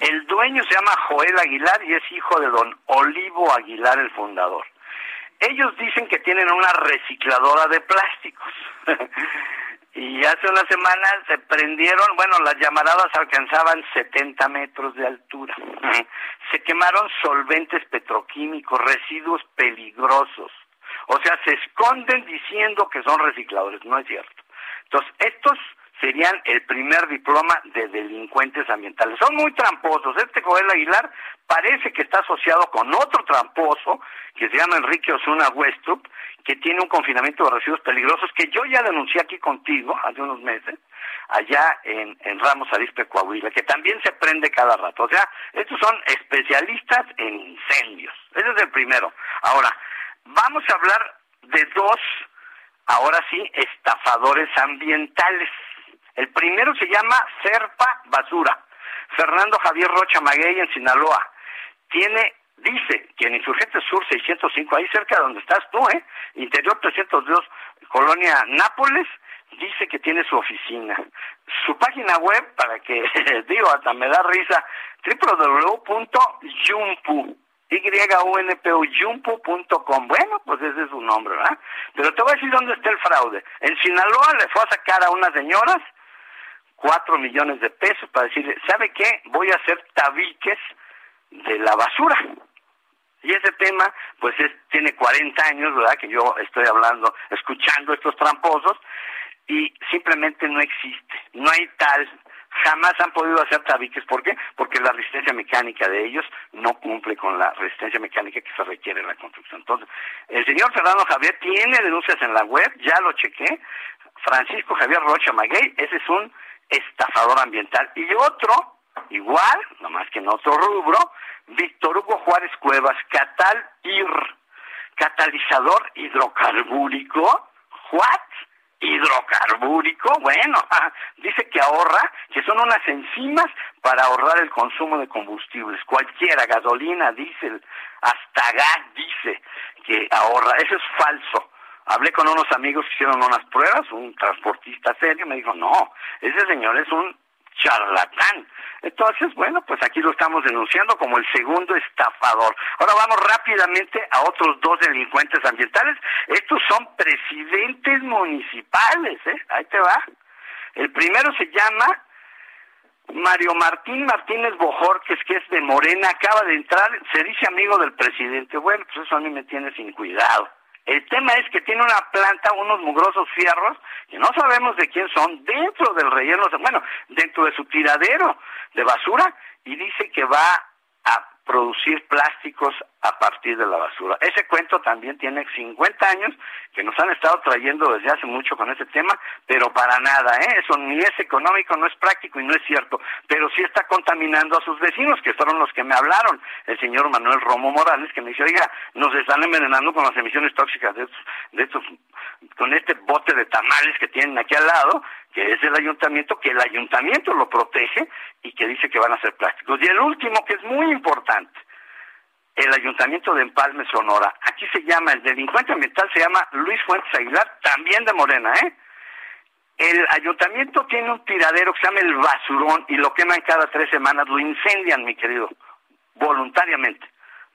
El dueño se llama Joel Aguilar y es hijo de don Olivo Aguilar, el fundador. Ellos dicen que tienen una recicladora de plásticos. y hace unas semanas se prendieron, bueno, las llamaradas alcanzaban 70 metros de altura. se quemaron solventes petroquímicos, residuos peligrosos. O sea, se esconden diciendo que son recicladores, no es cierto. Entonces, estos serían el primer diploma de delincuentes ambientales. Son muy tramposos. Este Joel Aguilar parece que está asociado con otro tramposo que se llama Enrique Osuna Westrup, que tiene un confinamiento de residuos peligrosos que yo ya denuncié aquí contigo hace unos meses, allá en, en Ramos Arispe, Coahuila, que también se prende cada rato. O sea, estos son especialistas en incendios. Ese es el primero. Ahora, vamos a hablar de dos, ahora sí, estafadores ambientales. El primero se llama Serpa Basura. Fernando Javier Rocha Maguey en Sinaloa. Tiene, dice que en Insurgente Sur 605, ahí cerca de donde estás tú, ¿eh? Interior 302, Colonia Nápoles, dice que tiene su oficina. Su página web, para que, digo, hasta me da risa, www.yumpu. Y-U-N-P-U-Yumpu.com. Bueno, pues ese es su nombre, ¿verdad? Pero te voy a decir dónde está el fraude. En Sinaloa le fue a sacar a unas señoras cuatro millones de pesos para decirle, ¿sabe qué? Voy a hacer tabiques de la basura. Y ese tema, pues es, tiene 40 años, ¿verdad? Que yo estoy hablando, escuchando estos tramposos, y simplemente no existe. No hay tal, jamás han podido hacer tabiques. ¿Por qué? Porque la resistencia mecánica de ellos no cumple con la resistencia mecánica que se requiere en la construcción. Entonces, el señor Fernando Javier tiene denuncias en la web, ya lo chequé. Francisco Javier Rocha Maguey, ese es un estafador ambiental. Y otro, igual, nomás que en otro rubro, Víctor Hugo Juárez Cuevas, Catal IR, catalizador hidrocarbúrico, ¿what? Hidrocarbúrico, bueno, dice que ahorra, que son unas enzimas para ahorrar el consumo de combustibles, cualquiera, gasolina, diésel, hasta gas dice que ahorra, eso es falso Hablé con unos amigos que hicieron unas pruebas, un transportista serio, me dijo, no, ese señor es un charlatán. Entonces, bueno, pues aquí lo estamos denunciando como el segundo estafador. Ahora vamos rápidamente a otros dos delincuentes ambientales. Estos son presidentes municipales, ¿eh? Ahí te va. El primero se llama Mario Martín Martínez Bojorques, que es de Morena, acaba de entrar, se dice amigo del presidente. Bueno, pues eso a mí me tiene sin cuidado. El tema es que tiene una planta, unos mugrosos fierros, que no sabemos de quién son, dentro del relleno, bueno, dentro de su tiradero de basura, y dice que va producir plásticos a partir de la basura. Ese cuento también tiene 50 años que nos han estado trayendo desde hace mucho con ese tema, pero para nada, ¿eh? Eso ni es económico, no es práctico y no es cierto, pero sí está contaminando a sus vecinos, que fueron los que me hablaron, el señor Manuel Romo Morales, que me dice, oiga, nos están envenenando con las emisiones tóxicas de estos, de estos con este bote de tamales que tienen aquí al lado, que es del ayuntamiento, que el ayuntamiento lo protege y que dice que van a ser plásticos. Y el último, que es muy importante, el ayuntamiento de Empalme, Sonora. Aquí se llama, el delincuente ambiental se llama Luis Fuentes Aguilar, también de Morena, ¿eh? El ayuntamiento tiene un tiradero que se llama el basurón y lo queman cada tres semanas, lo incendian, mi querido, voluntariamente.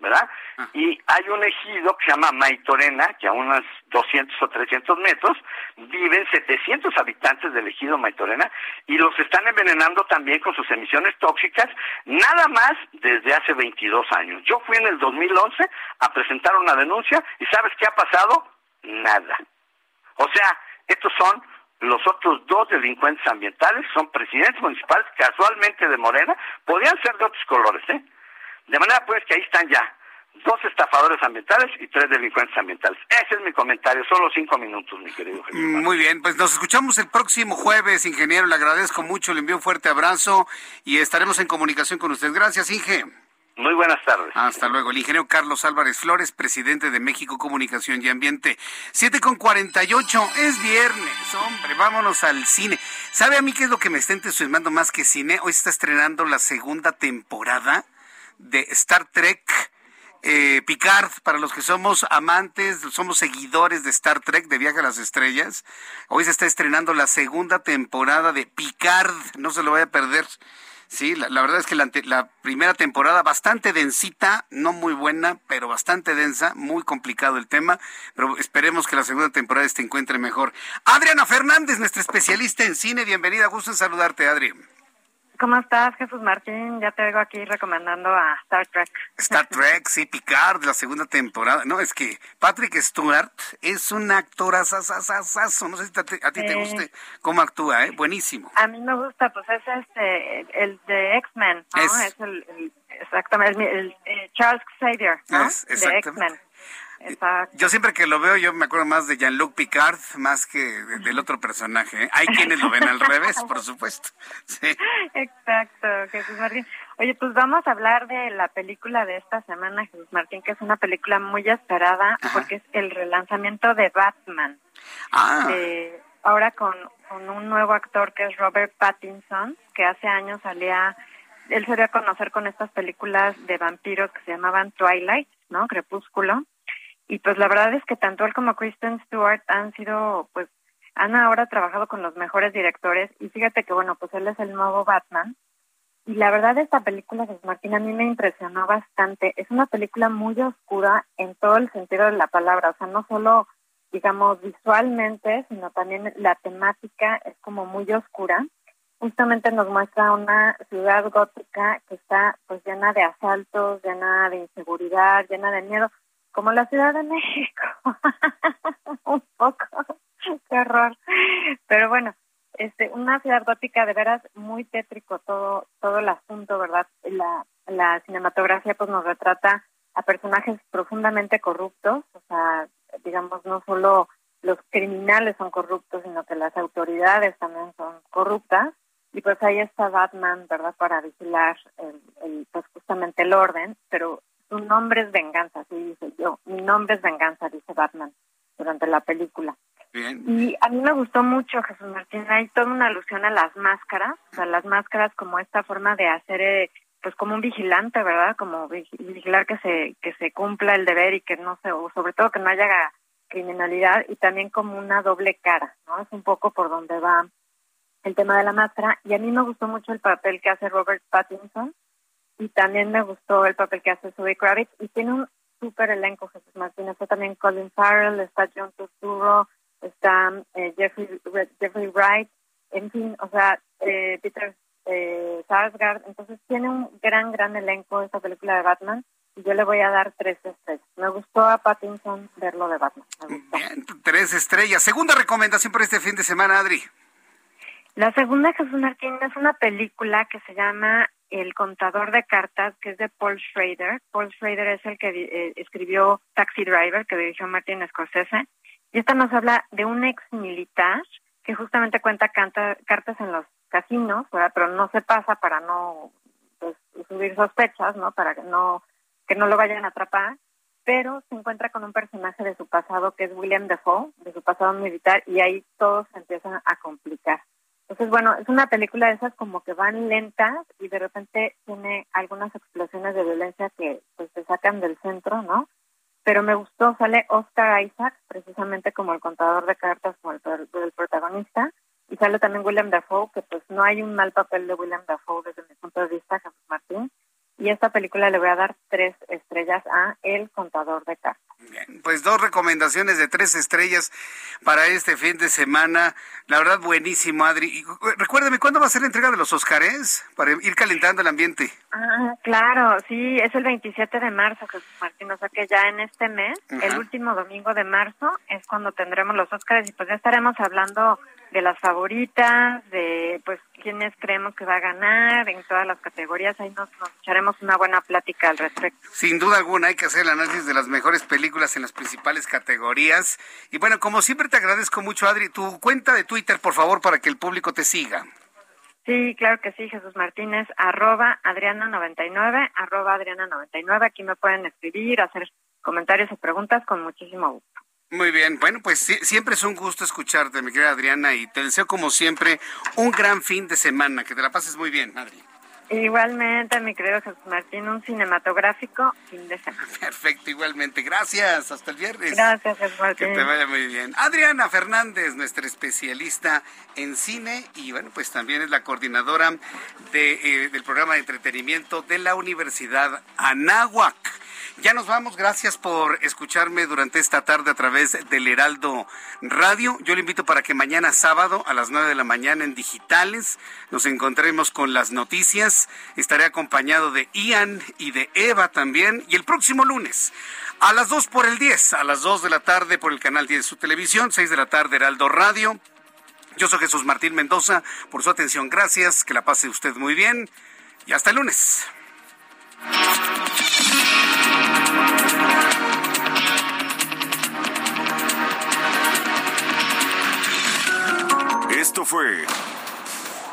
¿Verdad? Ah. Y hay un ejido que se llama Maitorena, que a unos 200 o 300 metros viven 700 habitantes del ejido Maitorena y los están envenenando también con sus emisiones tóxicas, nada más desde hace 22 años. Yo fui en el 2011 a presentar una denuncia y ¿sabes qué ha pasado? Nada. O sea, estos son los otros dos delincuentes ambientales, son presidentes municipales, casualmente de Morena, podrían ser de otros colores, ¿eh? De manera pues que ahí están ya dos estafadores ambientales y tres delincuentes ambientales. Ese es mi comentario, solo cinco minutos, mi querido. Muy bien, pues nos escuchamos el próximo jueves, ingeniero. Le agradezco mucho, le envío un fuerte abrazo y estaremos en comunicación con usted. Gracias, Inge. Muy buenas tardes. Hasta luego. El ingeniero Carlos Álvarez Flores, presidente de México Comunicación y Ambiente. Siete con cuarenta y ocho. Es viernes, hombre. Vámonos al cine. ¿Sabe a mí qué es lo que me está entusiasmando más que cine? Hoy está estrenando la segunda temporada de Star Trek. Eh, Picard, para los que somos amantes, somos seguidores de Star Trek, de Viaje a las Estrellas. Hoy se está estrenando la segunda temporada de Picard, no se lo vaya a perder. Sí, la, verdad es que la, primera temporada bastante densita, no muy buena, pero bastante densa, muy complicado el tema, pero esperemos que la segunda temporada se encuentre mejor. Adriana Fernández, nuestra especialista en cine, bienvenida, gusto en saludarte, Adri. ¿Cómo estás, Jesús Martín? Ya te vengo aquí recomendando a Star Trek. Star Trek, sí, Picard, la segunda temporada. No, es que Patrick Stewart es un actor asasasasazo. No sé si a ti, te guste cómo actúa, ¿eh? Buenísimo. A mí me gusta, pues es este, el de X-Men, ¿no? Es, el, exactamente, el, Charles Xavier, ¿no? Es, de X-Men. Yo siempre que lo veo, yo me acuerdo más de Jean-Luc Picard más que del otro personaje. ¿eh? Hay quienes lo ven al revés, por supuesto. Sí. Exacto, Jesús Martín. Oye, pues vamos a hablar de la película de esta semana, Jesús Martín, que es una película muy esperada porque es el relanzamiento de Batman. Ah. ahora con, con un nuevo actor que es Robert Pattinson, que hace años salía, él se dio a conocer con estas películas de vampiros que se llamaban Twilight, ¿no? Crepúsculo y pues la verdad es que tanto él como Kristen Stewart han sido, pues, han ahora trabajado con los mejores directores y fíjate que, bueno, pues él es el nuevo Batman. Y la verdad esta película de Martín a mí me impresionó bastante. Es una película muy oscura en todo el sentido de la palabra, o sea, no solo, digamos, visualmente, sino también la temática es como muy oscura. Justamente nos muestra una ciudad gótica que está pues llena de asaltos, llena de inseguridad, llena de miedo como la Ciudad de México. un poco, qué horror. Pero bueno, este, una ciudad gótica de veras muy tétrico todo, todo el asunto, ¿verdad? La, la cinematografía pues nos retrata a personajes profundamente corruptos, o sea, digamos, no solo los criminales son corruptos, sino que las autoridades también son corruptas. Y pues ahí está Batman, ¿verdad?, para vigilar el, el, pues justamente el orden, pero su nombre es venganza, así dice yo. Mi nombre es venganza, dice Batman durante la película. Y a mí me gustó mucho, Jesús Martín, hay toda una alusión a las máscaras, o sea, las máscaras como esta forma de hacer, eh, pues como un vigilante, ¿verdad? Como vigilar que se, que se cumpla el deber y que no se, o sobre todo que no haya criminalidad y también como una doble cara, ¿no? Es un poco por donde va el tema de la máscara y a mí me gustó mucho el papel que hace Robert Pattinson, y también me gustó el papel que hace Zoe Kravitz y tiene un súper elenco Jesús Martín está también Colin Farrell está John Turturro está eh, Jeffrey Jeffrey Wright en fin o sea eh, Peter eh, Sarsgaard entonces tiene un gran gran elenco esta película de Batman y yo le voy a dar tres estrellas. Me gustó a Pattinson verlo de Batman. Bien, tres estrellas. Segunda recomendación para este fin de semana, Adri. La segunda, Jesús Martín, es una película que se llama el contador de cartas, que es de Paul Schrader. Paul Schrader es el que eh, escribió Taxi Driver, que dirigió Martin Scorsese. Y esta nos habla de un ex militar que justamente cuenta cartas en los casinos, pero no se pasa para no pues, subir sospechas, ¿no? Para que no, que no lo vayan a atrapar. Pero se encuentra con un personaje de su pasado que es William Defoe, de su pasado militar, y ahí todo se empieza a complicar. Entonces, bueno, es una película de esas como que van lentas y de repente tiene algunas explosiones de violencia que pues se sacan del centro, ¿no? Pero me gustó, sale Oscar Isaac, precisamente como el contador de cartas, como el, el protagonista, y sale también William Dafoe, que pues no hay un mal papel de William Dafoe desde mi punto de vista, Jesús Martín, y esta película le voy a dar tres estrellas a El Contador de Cartas. Pues dos recomendaciones de tres estrellas para este fin de semana. La verdad, buenísimo, Adri. Y, recuérdame, ¿cuándo va a ser la entrega de los Óscares? Para ir calentando el ambiente. Ah, claro, sí, es el 27 de marzo, Jesús Martín. O sea que ya en este mes, el último domingo de marzo, es cuando tendremos los Óscares y pues ya estaremos hablando de las favoritas, de pues quiénes creemos que va a ganar en todas las categorías. Ahí nos, nos, echaremos una buena plática al respecto. Sin duda alguna, hay que hacer el análisis de las mejores películas en las principales categorías. Y bueno, como siempre te agradezco mucho, Adri, tu cuenta de Twitter, por favor, para que el público te siga. Sí, claro que sí, Jesús Martínez, arroba Adriana99, arroba Adriana99. Aquí me pueden escribir, hacer comentarios o preguntas con muchísimo gusto. Muy bien, bueno, pues siempre es un gusto escucharte, mi querida Adriana, y te deseo como siempre un gran fin de semana, que te la pases muy bien, Adri. Igualmente, mi querido Jesús Martín, un cinematográfico fin de semana. Perfecto, igualmente. Gracias, hasta el viernes. Gracias, Jesús Martín. Que te vaya muy bien. Adriana Fernández, nuestra especialista en cine y bueno, pues también es la coordinadora de, eh, del programa de entretenimiento de la Universidad Anáhuac. Ya nos vamos, gracias por escucharme durante esta tarde a través del Heraldo Radio. Yo le invito para que mañana sábado a las 9 de la mañana en digitales nos encontremos con las noticias. Estaré acompañado de Ian y de Eva también. Y el próximo lunes a las 2 por el 10, a las 2 de la tarde por el canal 10 de su televisión, 6 de la tarde Heraldo Radio. Yo soy Jesús Martín Mendoza, por su atención, gracias, que la pase usted muy bien y hasta el lunes. Esto fue